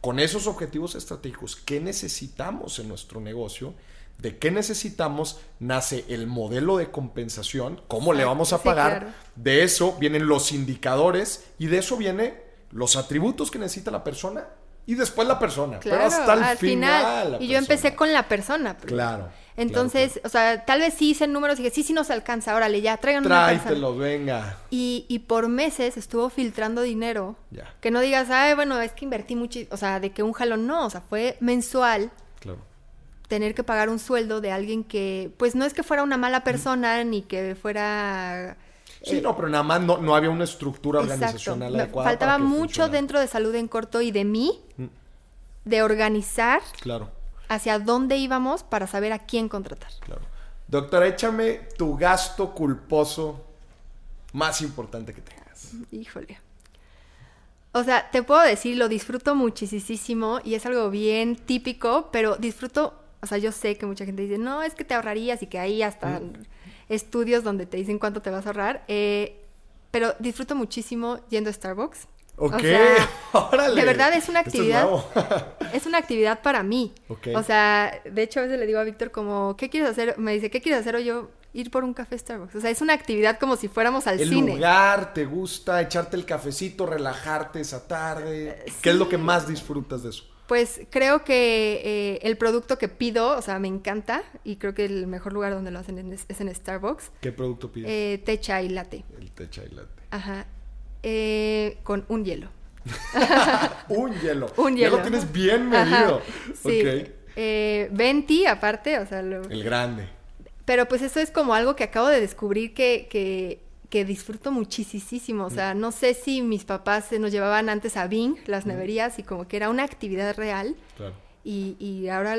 Speaker 1: con esos objetivos estratégicos, ¿qué necesitamos en nuestro negocio? de qué necesitamos, nace el modelo de compensación, cómo le vamos a
Speaker 2: Sí,
Speaker 1: pagar,
Speaker 2: claro.
Speaker 1: de eso vienen los indicadores y de eso vienen los atributos que necesita la persona y después la persona,
Speaker 2: Claro,
Speaker 1: pero hasta el
Speaker 2: al
Speaker 1: final.
Speaker 2: Y yo empecé con la persona.
Speaker 1: Claro.
Speaker 2: Entonces, o sea, tal vez sí hice números y dije, sí, sí nos alcanza, órale, ya, traigan una persona.
Speaker 1: Tráetelo, venga.
Speaker 2: Y, y por meses estuvo filtrando dinero.
Speaker 1: Ya.
Speaker 2: Que no digas, ay, bueno, es que invertí mucho, o sea, de que un jalón no, o sea, fue mensual
Speaker 1: Claro.
Speaker 2: tener que pagar un sueldo de alguien que, pues no es que fuera una mala persona ni que fuera...
Speaker 1: Sí, no, pero nada más no, no había una estructura
Speaker 2: Exacto.
Speaker 1: organizacional
Speaker 2: Me
Speaker 1: adecuada.
Speaker 2: faltaba mucho
Speaker 1: funcionara.
Speaker 2: dentro de salud en corto y de mí,
Speaker 1: Mm.
Speaker 2: de organizar
Speaker 1: Claro,
Speaker 2: hacia dónde íbamos para saber a quién contratar.
Speaker 1: claro. Doctora, échame tu gasto culposo más importante que tengas.
Speaker 2: Híjole. O sea, te puedo decir, lo disfruto muchísimo y es algo bien típico, pero disfruto, o sea, yo sé que mucha gente dice, no, es que te ahorrarías y que hay hasta estudios donde te dicen cuánto te vas a ahorrar, eh, pero disfruto muchísimo yendo a Starbucks.
Speaker 1: Ok,
Speaker 2: O sea,
Speaker 1: órale.
Speaker 2: de verdad es una actividad. Es una actividad para mí.
Speaker 1: Ok.
Speaker 2: O sea, de hecho a veces le digo a Víctor como, ¿qué quieres hacer? Me dice, ¿qué quieres hacer? O yo, ir por un café Starbucks. O sea, es una actividad como si fuéramos al
Speaker 1: el
Speaker 2: cine.
Speaker 1: lugar, ¿te gusta echarte el cafecito, relajarte esa tarde? ¿Qué es lo que más disfrutas de eso?
Speaker 2: Pues creo que eh, el producto que pido, o sea, me encanta y creo que el mejor lugar donde lo hacen es, es en Starbucks.
Speaker 1: ¿Qué producto pides?
Speaker 2: Eh, té chai latte.
Speaker 1: el té chai latte.
Speaker 2: Ajá. Eh, con un hielo.
Speaker 1: Un hielo.
Speaker 2: Un
Speaker 1: Ya
Speaker 2: hielo.
Speaker 1: lo tienes bien medido.
Speaker 2: Sí.
Speaker 1: Ok.
Speaker 2: Eh, venti aparte, o sea, lo-
Speaker 1: El grande.
Speaker 2: pero pues eso es como algo que acabo de descubrir que, que, que disfruto muchísimo. O sea, no sé si mis papás se nos llevaban antes a Bing, las neverías, y como que era una actividad real.
Speaker 1: Claro.
Speaker 2: y, y ahora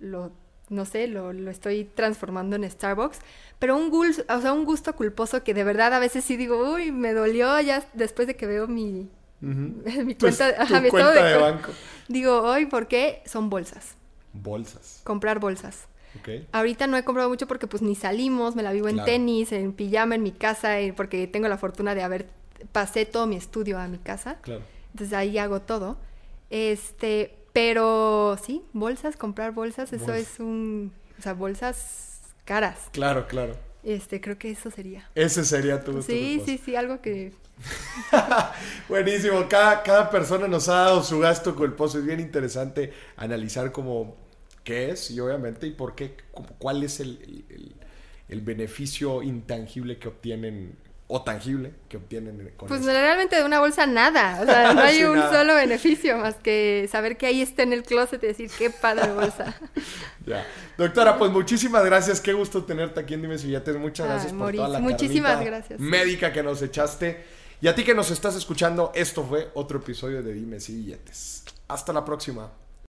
Speaker 2: lo, no sé, lo, lo estoy transformando en Starbucks, pero un, gul- o sea, un gusto culposo que de verdad a veces sí digo, uy, me dolió ya después de que veo mi, mi
Speaker 1: Tu-
Speaker 2: cuenta,
Speaker 1: tu
Speaker 2: ajá, mi
Speaker 1: cuenta
Speaker 2: estado
Speaker 1: de banco.
Speaker 2: Digo, hoy, ¿por qué? Son bolsas,
Speaker 1: Bolsas.
Speaker 2: comprar bolsas.
Speaker 1: Ok.
Speaker 2: Ahorita no he comprado mucho porque pues ni salimos, me la vivo en
Speaker 1: Claro.
Speaker 2: tenis, en pijama en mi casa, eh, porque tengo la fortuna de haber, pasé todo mi estudio a mi casa.
Speaker 1: Claro.
Speaker 2: Entonces ahí hago todo. Este, pero sí, bolsas, comprar bolsas, eso es un, o sea, bolsas caras.
Speaker 1: Claro, claro.
Speaker 2: Este, creo que eso sería.
Speaker 1: Ese sería tu
Speaker 2: Sí, sí, sí, algo que
Speaker 1: Buenísimo, cada, cada persona nos ha dado su gasto culposo. Es bien interesante analizar como qué es y obviamente y por qué, cuál es el- el- el beneficio intangible que obtienen o tangible que obtienen con
Speaker 2: pues
Speaker 1: eso.
Speaker 2: realmente de una bolsa nada, o sea, no hay
Speaker 1: Sí,
Speaker 2: un
Speaker 1: nada.
Speaker 2: solo beneficio más que saber que ahí está en el closet y decir qué padre bolsa.
Speaker 1: Ya. Doctora, pues muchísimas gracias. Qué gusto tenerte aquí en Dime Si Billetes. Muchas
Speaker 2: Ay,
Speaker 1: gracias por
Speaker 2: Mauricio,
Speaker 1: toda la
Speaker 2: muchísimas gracias.
Speaker 1: médica que nos echaste. Y a ti que nos estás escuchando, esto fue otro episodio de Dime Si Billetes. Hasta la próxima.